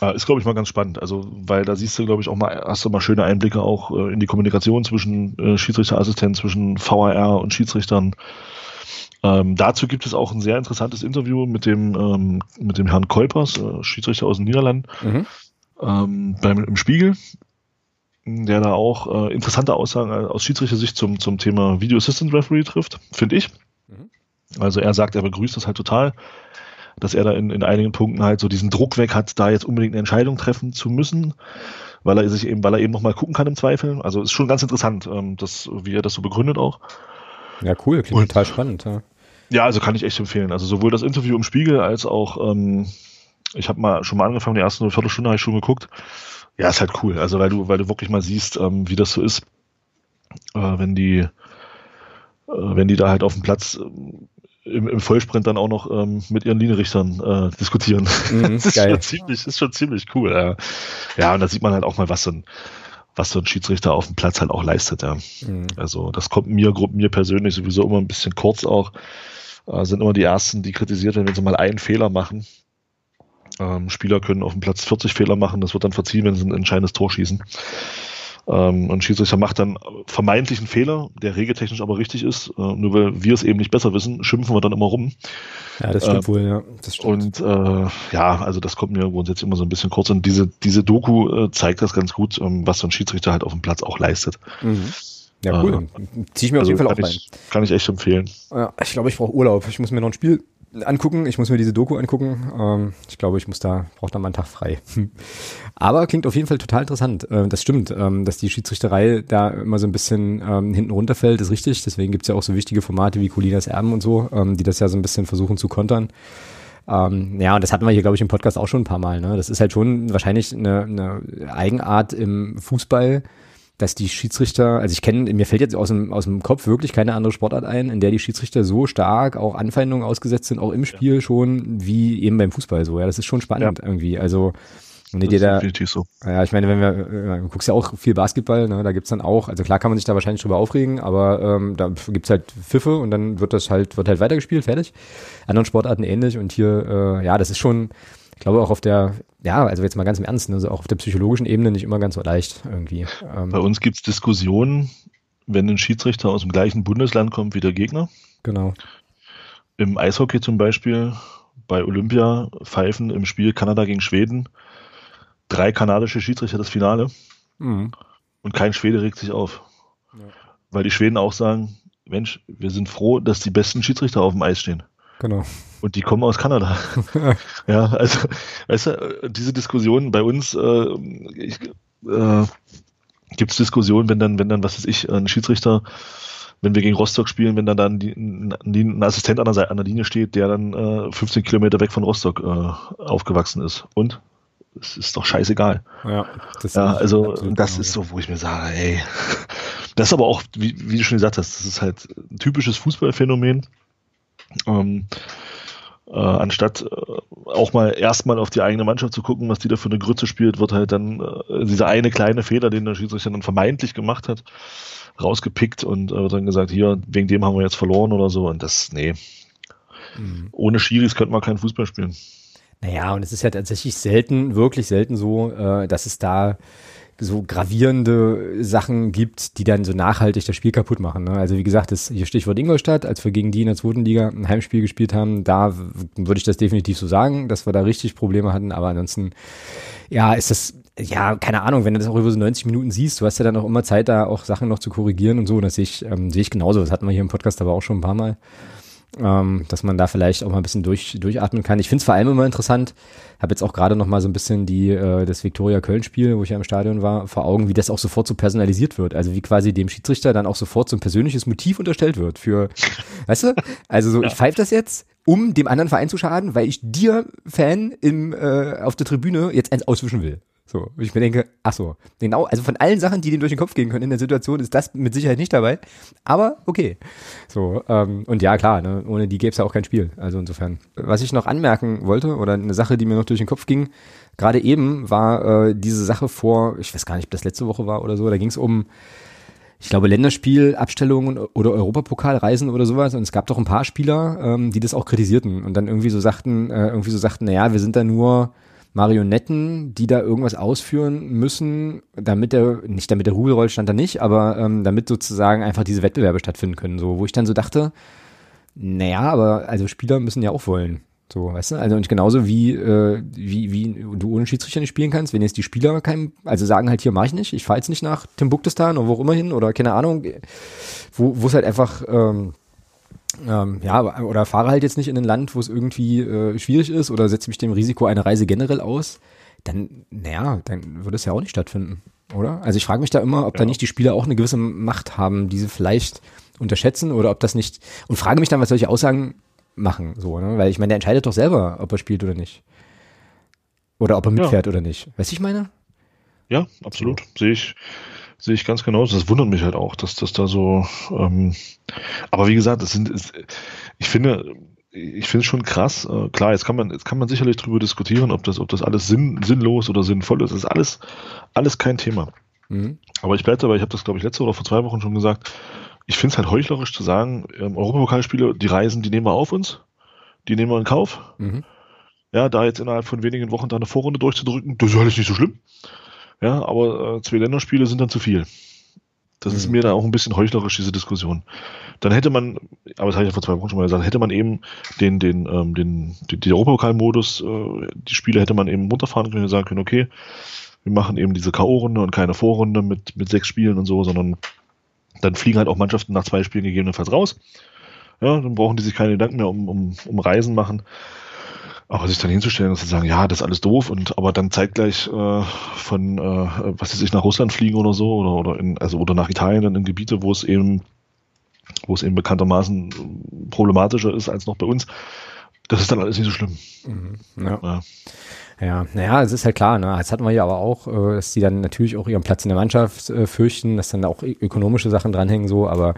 Äh, ist, glaube ich, mal ganz spannend. Also, weil da siehst du, glaube ich, auch mal, hast du mal schöne Einblicke auch äh, in die Kommunikation zwischen äh, Schiedsrichterassistenten, zwischen VAR und Schiedsrichtern. Ähm, dazu gibt es auch ein sehr interessantes Interview mit dem, ähm, mit dem Herrn Kolpers, äh, Schiedsrichter aus den Niederlanden, mhm. ähm, beim, im Spiegel der da auch äh, interessante Aussagen äh, aus Schiedsrichter-Sicht zum, zum Thema Video Assistant Referee trifft, finde ich. Mhm. Also er sagt, er begrüßt das halt total, dass er da in, in einigen Punkten halt so diesen Druck weg hat, da jetzt unbedingt eine Entscheidung treffen zu müssen, weil er sich eben, weil er eben nochmal gucken kann im Zweifel. Also ist schon ganz interessant, ähm, das, wie er das so begründet auch. Ja, cool, klingt Und, total spannend. Ja. ja, also kann ich echt empfehlen. Also sowohl das Interview im Spiegel als auch, ähm, ich habe mal schon mal angefangen, die erste Viertelstunde habe ich schon geguckt ja, ist halt cool. Also weil du, weil du wirklich mal siehst, ähm, wie das so ist, äh, wenn die, äh, wenn die da halt auf dem Platz äh, im, im Vollsprint dann auch noch ähm, mit ihren Linienrichtern äh, diskutieren. Mhm, das ist geil. schon ziemlich, ist schon ziemlich cool. Ja. ja, und da sieht man halt auch mal, was so ein was so ein Schiedsrichter auf dem Platz halt auch leistet. Ja. Mhm. Also das kommt mir, mir persönlich sowieso immer ein bisschen kurz auch. Äh, sind immer die Ersten, die kritisiert werden, wenn sie mal einen Fehler machen. Ähm, Spieler können auf dem Platz 40 Fehler machen, das wird dann verziehen, wenn sie ein entscheidendes Tor schießen. Ähm, und Schiedsrichter macht dann vermeintlich einen Fehler, der regeltechnisch aber richtig ist. Äh, nur weil wir es eben nicht besser wissen, schimpfen wir dann immer rum. Ja, das stimmt äh, wohl, ja. Das stimmt. Und äh, ja, also das kommt mir grundsätzlich immer so ein bisschen kurz. Und diese, diese Doku äh, zeigt das ganz gut, ähm, was so ein Schiedsrichter halt auf dem Platz auch leistet. Mhm. Ja, cool. Äh, Zieh ich mir also auf jeden Fall auch rein. kann ich echt empfehlen. Ja, ich glaube, ich brauche Urlaub. Ich muss mir noch ein Spiel angucken. Ich muss mir diese Doku angucken. Ähm, ich glaube, ich muss da, brauche da mal einen Tag frei. Aber klingt auf jeden Fall total interessant. Äh, das stimmt, ähm, dass die Schiedsrichterei da immer so ein bisschen ähm, hinten runterfällt, ist richtig. Deswegen gibt's ja auch so wichtige Formate wie Colinas Erben und so, ähm, die das ja so ein bisschen versuchen zu kontern. Ähm, ja, und das hatten wir hier, glaube ich, im Podcast auch schon ein paar Mal. Ne? Das ist halt schon wahrscheinlich eine, eine Eigenart im Fußball, dass die Schiedsrichter, also ich kenne, mir fällt jetzt aus dem, aus dem Kopf wirklich keine andere Sportart ein, in der die Schiedsrichter so stark auch Anfeindungen ausgesetzt sind, auch im Spiel ja. schon, wie eben beim Fußball so. Ja, das ist schon spannend ja. irgendwie. Also, wenn das dir da, so. ja, ich meine, wenn wir, äh, du guckst ja auch viel Basketball, ne, da gibt's dann auch, also klar kann man sich da wahrscheinlich drüber aufregen, aber ähm, da gibt's halt Pfiffe und dann wird das halt, wird halt weitergespielt, fertig. Anderen Sportarten ähnlich und hier, äh, ja, das ist schon, glaube auch auf der, ja, also jetzt mal ganz im Ernst, also auch auf der psychologischen Ebene nicht immer ganz so leicht irgendwie. Ähm, Bei uns gibt es Diskussionen, wenn ein Schiedsrichter aus dem gleichen Bundesland kommt wie der Gegner. Genau. Im Eishockey zum Beispiel, bei Olympia pfeifen im Spiel Kanada gegen Schweden drei kanadische Schiedsrichter das Finale mhm. und kein Schwede regt sich auf. Ja. Weil die Schweden auch sagen, Mensch, wir sind froh, dass die besten Schiedsrichter auf dem Eis stehen. Genau. Und die kommen aus Kanada. ja, also, weißt du, diese Diskussion bei uns, äh, ich, äh, gibt es Diskussionen, wenn dann, wenn dann, was weiß ich, ein Schiedsrichter, wenn wir gegen Rostock spielen, wenn dann, dann die, ein Assistent an der, an der Linie steht, der dann äh, 15 Kilometer weg von Rostock äh, aufgewachsen ist. Und? Es ist doch scheißegal. Ja, das ja also das ist so, wo ich mir sage, ey, das ist aber auch, wie, wie du schon gesagt hast, das ist halt ein typisches Fußballphänomen. Ähm, äh, anstatt äh, auch mal erstmal auf die eigene Mannschaft zu gucken, was die da für eine Grütze spielt, wird halt dann äh, dieser eine kleine Fehler, den der Schiedsrichter dann vermeintlich gemacht hat, rausgepickt und äh, wird dann gesagt, hier, wegen dem haben wir jetzt verloren oder so. Und das, nee. Mhm. Ohne Schiris könnte man keinen Fußball spielen. Naja, und es ist ja tatsächlich selten, wirklich selten so, äh, dass es da so gravierende Sachen gibt, die dann so nachhaltig das Spiel kaputt machen. Ne? Also wie gesagt, das hier Stichwort Ingolstadt, als wir gegen die in der zweiten Liga ein Heimspiel gespielt haben, da würde ich das definitiv so sagen, dass wir da richtig Probleme hatten. Aber ansonsten, ja, ist das, ja, keine Ahnung, wenn du das auch über so 90 Minuten siehst, du hast ja dann auch immer Zeit, da auch Sachen noch zu korrigieren und so. Und das sehe ich, ähm, sehe ich genauso. Das hatten wir hier im Podcast aber auch schon ein paar Mal ähm, dass man da vielleicht auch mal ein bisschen durch, durchatmen kann. Ich finde es vor allem immer interessant, habe jetzt auch gerade noch mal so ein bisschen die äh, das Viktoria Köln Spiel, wo ich ja im Stadion war, vor Augen, wie das auch sofort so personalisiert wird. Also wie quasi dem Schiedsrichter dann auch sofort so ein persönliches Motiv unterstellt wird für, weißt du? Also so, ja. ich pfeife das jetzt, um dem anderen Verein zu schaden, weil ich dir Fan im äh, auf der Tribüne jetzt eins auswischen will. So, ich mir denke, ach so, genau, also von allen Sachen, die denen durch den Kopf gehen können in der Situation, ist das mit Sicherheit nicht dabei. Aber okay. So, ähm, und ja, klar, ne, ohne die gäbe es ja auch kein Spiel. Also insofern. Was ich noch anmerken wollte, oder eine Sache, die mir noch durch den Kopf ging, gerade eben war äh, diese Sache vor, ich weiß gar nicht, ob das letzte Woche war oder so, da ging es um ich glaube, Länderspielabstellungen oder Europapokalreisen oder sowas. Und es gab doch ein paar Spieler, ähm, die das auch kritisierten und dann irgendwie so sagten, äh, irgendwie so sagten, naja, wir sind da nur Marionetten, die da irgendwas ausführen müssen, damit der, nicht damit der Rubel rollt, stand da nicht, aber ähm, damit sozusagen einfach diese Wettbewerbe stattfinden können. So, wo ich dann so dachte, naja, aber also Spieler müssen ja auch wollen. So, weißt du? Also und genauso wie, äh, wie, wie du ohne Schiedsrichter nicht spielen kannst, wenn jetzt die Spieler kein, also sagen halt hier mach ich nicht, ich fahre jetzt nicht nach Timbuktustan oder wo auch immer hin oder keine Ahnung, wo wo es halt einfach ähm, ähm, ja, oder fahre halt jetzt nicht in ein Land, wo es irgendwie äh, schwierig ist oder setze mich dem Risiko einer Reise generell aus, dann, naja, dann würde es ja auch nicht stattfinden, oder? Also ich frage mich da immer, ob ja. da nicht die Spieler auch eine gewisse Macht haben, die sie vielleicht unterschätzen oder ob das nicht, und frage mich dann, was solche Aussagen machen, so, ne? Weil ich meine, der entscheidet doch selber, ob er spielt oder nicht. Oder ob er mitfährt ja. oder nicht. Weißt du, ich meine? Ja, absolut. So. Sehe ich, sehe ich ganz genau. Das wundert mich halt auch, dass das da so. Ähm, aber wie gesagt, das sind, ist, ich finde, ich finde es schon krass. Äh, klar, jetzt kann man, jetzt kann man sicherlich darüber diskutieren, ob das, ob das alles sinn, sinnlos oder sinnvoll ist. Das ist alles, alles kein Thema. Mhm. Aber ich bleibe dabei. Ich habe das, glaube ich, letzte oder vor zwei Wochen schon gesagt. Ich finde es halt heuchlerisch zu sagen, ähm, Europapokalspiele, die Reisen, die nehmen wir auf uns, die nehmen wir in Kauf. Mhm. Ja, da jetzt innerhalb von wenigen Wochen da eine Vorrunde durchzudrücken, das ist alles nicht so schlimm. Ja, aber äh, zwei Länderspiele sind dann zu viel. Das mhm. ist mir da auch ein bisschen heuchlerisch, diese Diskussion. Dann hätte man, aber das habe ich ja vor zwei Wochen schon mal gesagt, hätte man eben den, den, ähm, den, den, den Europapokalmodus, äh, die Spiele hätte man eben runterfahren können und sagen können, okay, wir machen eben diese K.O.-Runde und keine Vorrunde mit, mit sechs Spielen und so, sondern dann fliegen halt auch Mannschaften nach zwei Spielen gegebenenfalls raus. Ja, dann brauchen die sich keine Gedanken mehr um, um, um Reisen machen. Aber sich dann hinzustellen und zu sagen, ja, das ist alles doof und aber dann zeitgleich äh, von, äh, was weiß ich, nach Russland fliegen oder so oder, oder in, also oder nach Italien dann in Gebiete, wo es eben, wo es eben bekanntermaßen problematischer ist als noch bei uns, das ist dann alles nicht so schlimm. Mhm, ja. ja. Ja, naja, es ist halt klar, ne? Das hatten wir ja aber auch, äh, dass die dann natürlich auch ihren Platz in der Mannschaft äh, fürchten, dass dann auch ökonomische Sachen dranhängen, so, aber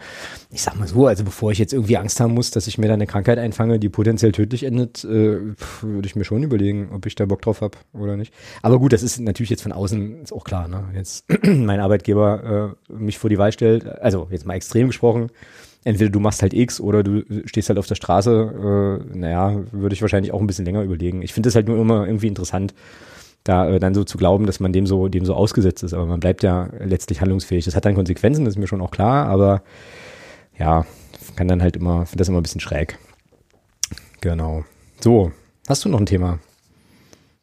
ich sag mal so, also bevor ich jetzt irgendwie Angst haben muss, dass ich mir dann eine Krankheit einfange, die potenziell tödlich endet, äh, würde ich mir schon überlegen, ob ich da Bock drauf habe oder nicht. Aber gut, das ist natürlich jetzt von außen ist auch klar, ne? Jetzt mein Arbeitgeber äh, mich vor die Wahl stellt, also jetzt mal extrem gesprochen, entweder du machst halt X oder du stehst halt auf der Straße, äh, naja, würde ich wahrscheinlich auch ein bisschen länger überlegen. Ich finde es halt nur immer irgendwie interessant, da äh, dann so zu glauben, dass man dem so, dem so ausgesetzt ist. Aber man bleibt ja letztlich handlungsfähig. Das hat dann Konsequenzen, das ist mir schon auch klar, aber ja, kann dann halt immer, finde das immer ein bisschen schräg. Genau. So, hast du noch ein Thema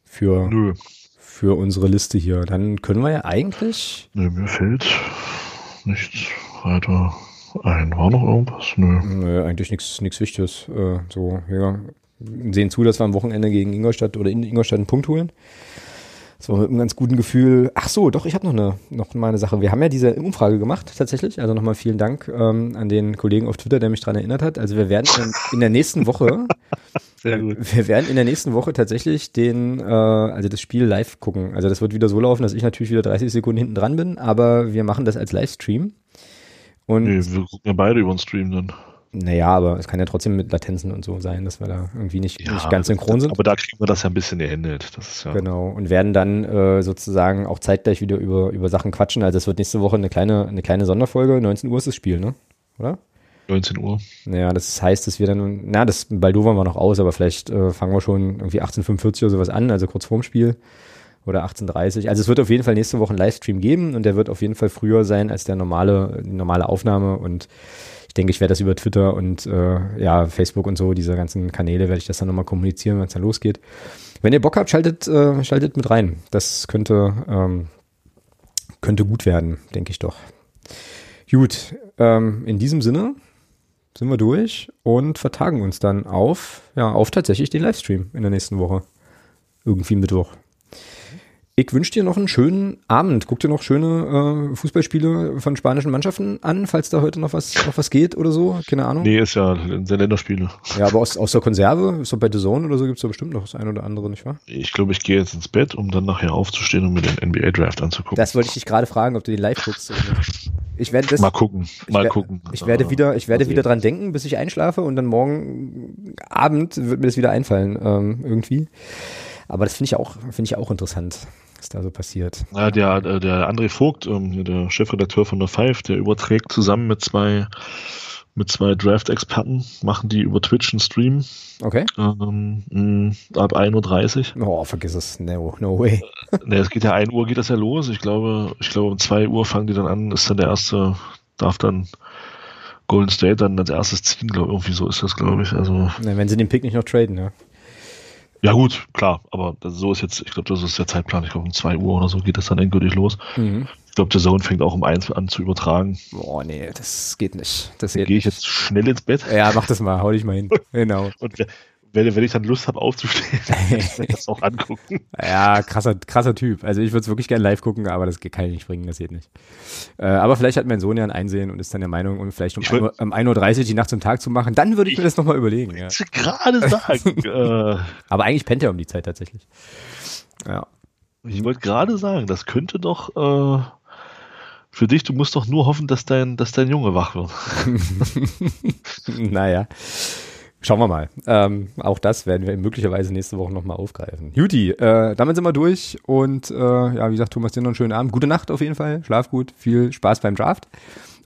für, Nö. für unsere Liste hier? Dann können wir ja eigentlich. Nö, mir fällt nichts weiter ein. War noch irgendwas? Nö. Nö, eigentlich nichts Wichtiges. Äh, so, ja. Sehen zu, dass wir am Wochenende gegen Ingolstadt oder in Ingolstadt einen Punkt holen. Das war mit einem ganz guten Gefühl. Ach so, doch, ich habe noch eine, noch mal eine Sache. Wir haben ja diese Umfrage gemacht, tatsächlich. Also nochmal vielen Dank ähm, an den Kollegen auf Twitter, der mich daran erinnert hat. Also wir werden in, in der nächsten Woche, Sehr gut. wir werden in der nächsten Woche tatsächlich den, äh, also das Spiel live gucken. Also das wird wieder so laufen, dass ich natürlich wieder 30 Sekunden hinten dran bin, aber wir machen das als Livestream. Und Nee, wir gucken ja beide über den Stream dann. naja, aber es kann ja trotzdem mit Latenzen und so sein, dass wir da irgendwie nicht, nicht ganz synchron sind. Aber da kriegen wir das ja ein bisschen gehandelt. Das ist ja. Genau, und werden dann äh, sozusagen auch zeitgleich wieder über, über Sachen quatschen. Also es wird nächste Woche eine kleine, eine kleine Sonderfolge. 19 Uhr ist das Spiel, ne? Oder? 19 Uhr. Naja, das heißt, dass wir dann, na, das Baldowern wir noch aus, aber vielleicht äh, fangen wir schon irgendwie 1845 oder sowas an, also kurz vorm Spiel. Oder 1830. Also es wird auf jeden Fall nächste Woche einen Livestream geben und der wird auf jeden Fall früher sein als der normale, normale Aufnahme. Und ich denke, ich werde das über Twitter und äh, ja, Facebook und so, diese ganzen Kanäle, werde ich das dann nochmal kommunizieren, wenn es dann losgeht. Wenn ihr Bock habt, schaltet, äh, schaltet mit rein. Das könnte, ähm, könnte gut werden, denke ich doch. Gut, ähm, in diesem Sinne sind wir durch und vertagen uns dann auf, ja, auf tatsächlich den Livestream in der nächsten Woche. Irgendwie Mittwoch. Ich wünsche dir noch einen schönen Abend. Guck dir noch schöne äh, Fußballspiele von spanischen Mannschaften an, falls da heute noch was, noch was geht oder so. Keine Ahnung. Nee, ist ja sehr Länderspiele. Ja, aber aus, aus der Konserve, ist doch bei The Zone oder so, gibt es da bestimmt noch das ein oder andere, nicht wahr? Ich glaube, ich gehe jetzt ins Bett, um dann nachher aufzustehen und mir den NBA-Draft anzugucken. Das wollte ich dich gerade fragen, ob du den live guckst oder nicht. Ich werde das. mal gucken, mal wer- gucken. Ich werde wieder, ich werde wieder dran denken, bis ich einschlafe und dann morgen Abend wird mir das wieder einfallen, ähm, irgendwie. Aber das finde ich auch, finde ich auch interessant, was da so passiert. Ja, der, äh, der André Vogt, ähm, der Chefredakteur von der Five, der überträgt zusammen mit zwei, mit zwei Draft-Experten, machen die über Twitch einen Stream Okay? ähm, mh, ab 1.30 Uhr. Oh, vergiss es. No, no way. Ne, es geht ja 1 Uhr geht das ja los. Ich glaube, ich glaube um 2 Uhr fangen die dann an, ist dann der erste, darf dann Golden State dann als erstes ziehen, glaube ich. Irgendwie so ist das, glaube ich. Also, Na, wenn sie den Pick nicht noch traden, ja. Ja gut, klar, aber so ist jetzt, ich glaube, das ist der Zeitplan. Ich glaube, um 2 Uhr oder so geht das dann endgültig los. Mhm. Ich glaube, der Zone fängt auch um 1 an zu übertragen. Boah, nee, das geht nicht. Das gehe ich jetzt schnell ins Bett. Ja, mach das mal, hau dich mal hin. Genau. Und wenn, wenn ich dann Lust habe aufzustehen, dann ich das auch angucken. Ja, krasser, krasser Typ. Also ich würde es wirklich gerne live gucken, aber das kann ich nicht bringen, das geht nicht. Äh, aber vielleicht hat mein Sohn ja ein Einsehen und ist dann der Meinung, um vielleicht um, Ich 1 würd- um 1.30 Uhr die Nacht zum Tag zu machen, dann würde ich mir das nochmal überlegen. Ja. Ich wollte gerade sagen, äh, Aber eigentlich pennt er um die Zeit tatsächlich. Ja. ich wollte gerade sagen, das könnte doch äh, für dich, du musst doch nur hoffen, dass dein, dass dein Junge wach wird. naja. Schauen wir mal. Ähm, auch das werden wir möglicherweise nächste Woche nochmal aufgreifen. Juti, äh, damit sind wir durch und äh, ja, wie gesagt, Thomas, dir noch einen schönen Abend. Gute Nacht auf jeden Fall. Schlaf gut. Viel Spaß beim Draft.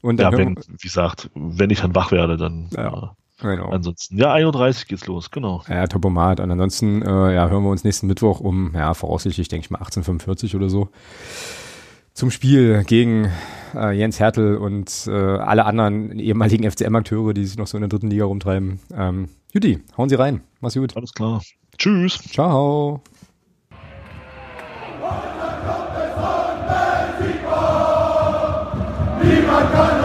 Und Ja, dann wenn, hören wie gesagt, wenn ich dann wach werde, dann Ja. äh, genau. ansonsten. Ja, 31 geht's los, genau. Ja, Topomat. Und ansonsten äh, ja, hören wir uns nächsten Mittwoch um, ja, voraussichtlich, denke ich mal, 1845 oder so. Zum Spiel gegen äh, Jens Hertel und äh, alle anderen ehemaligen FCM-Akteure, die sich noch so in der dritten Liga rumtreiben. Ähm, Juti, hauen Sie rein. Mach's gut. Alles klar. Tschüss. Ciao. Niemand kann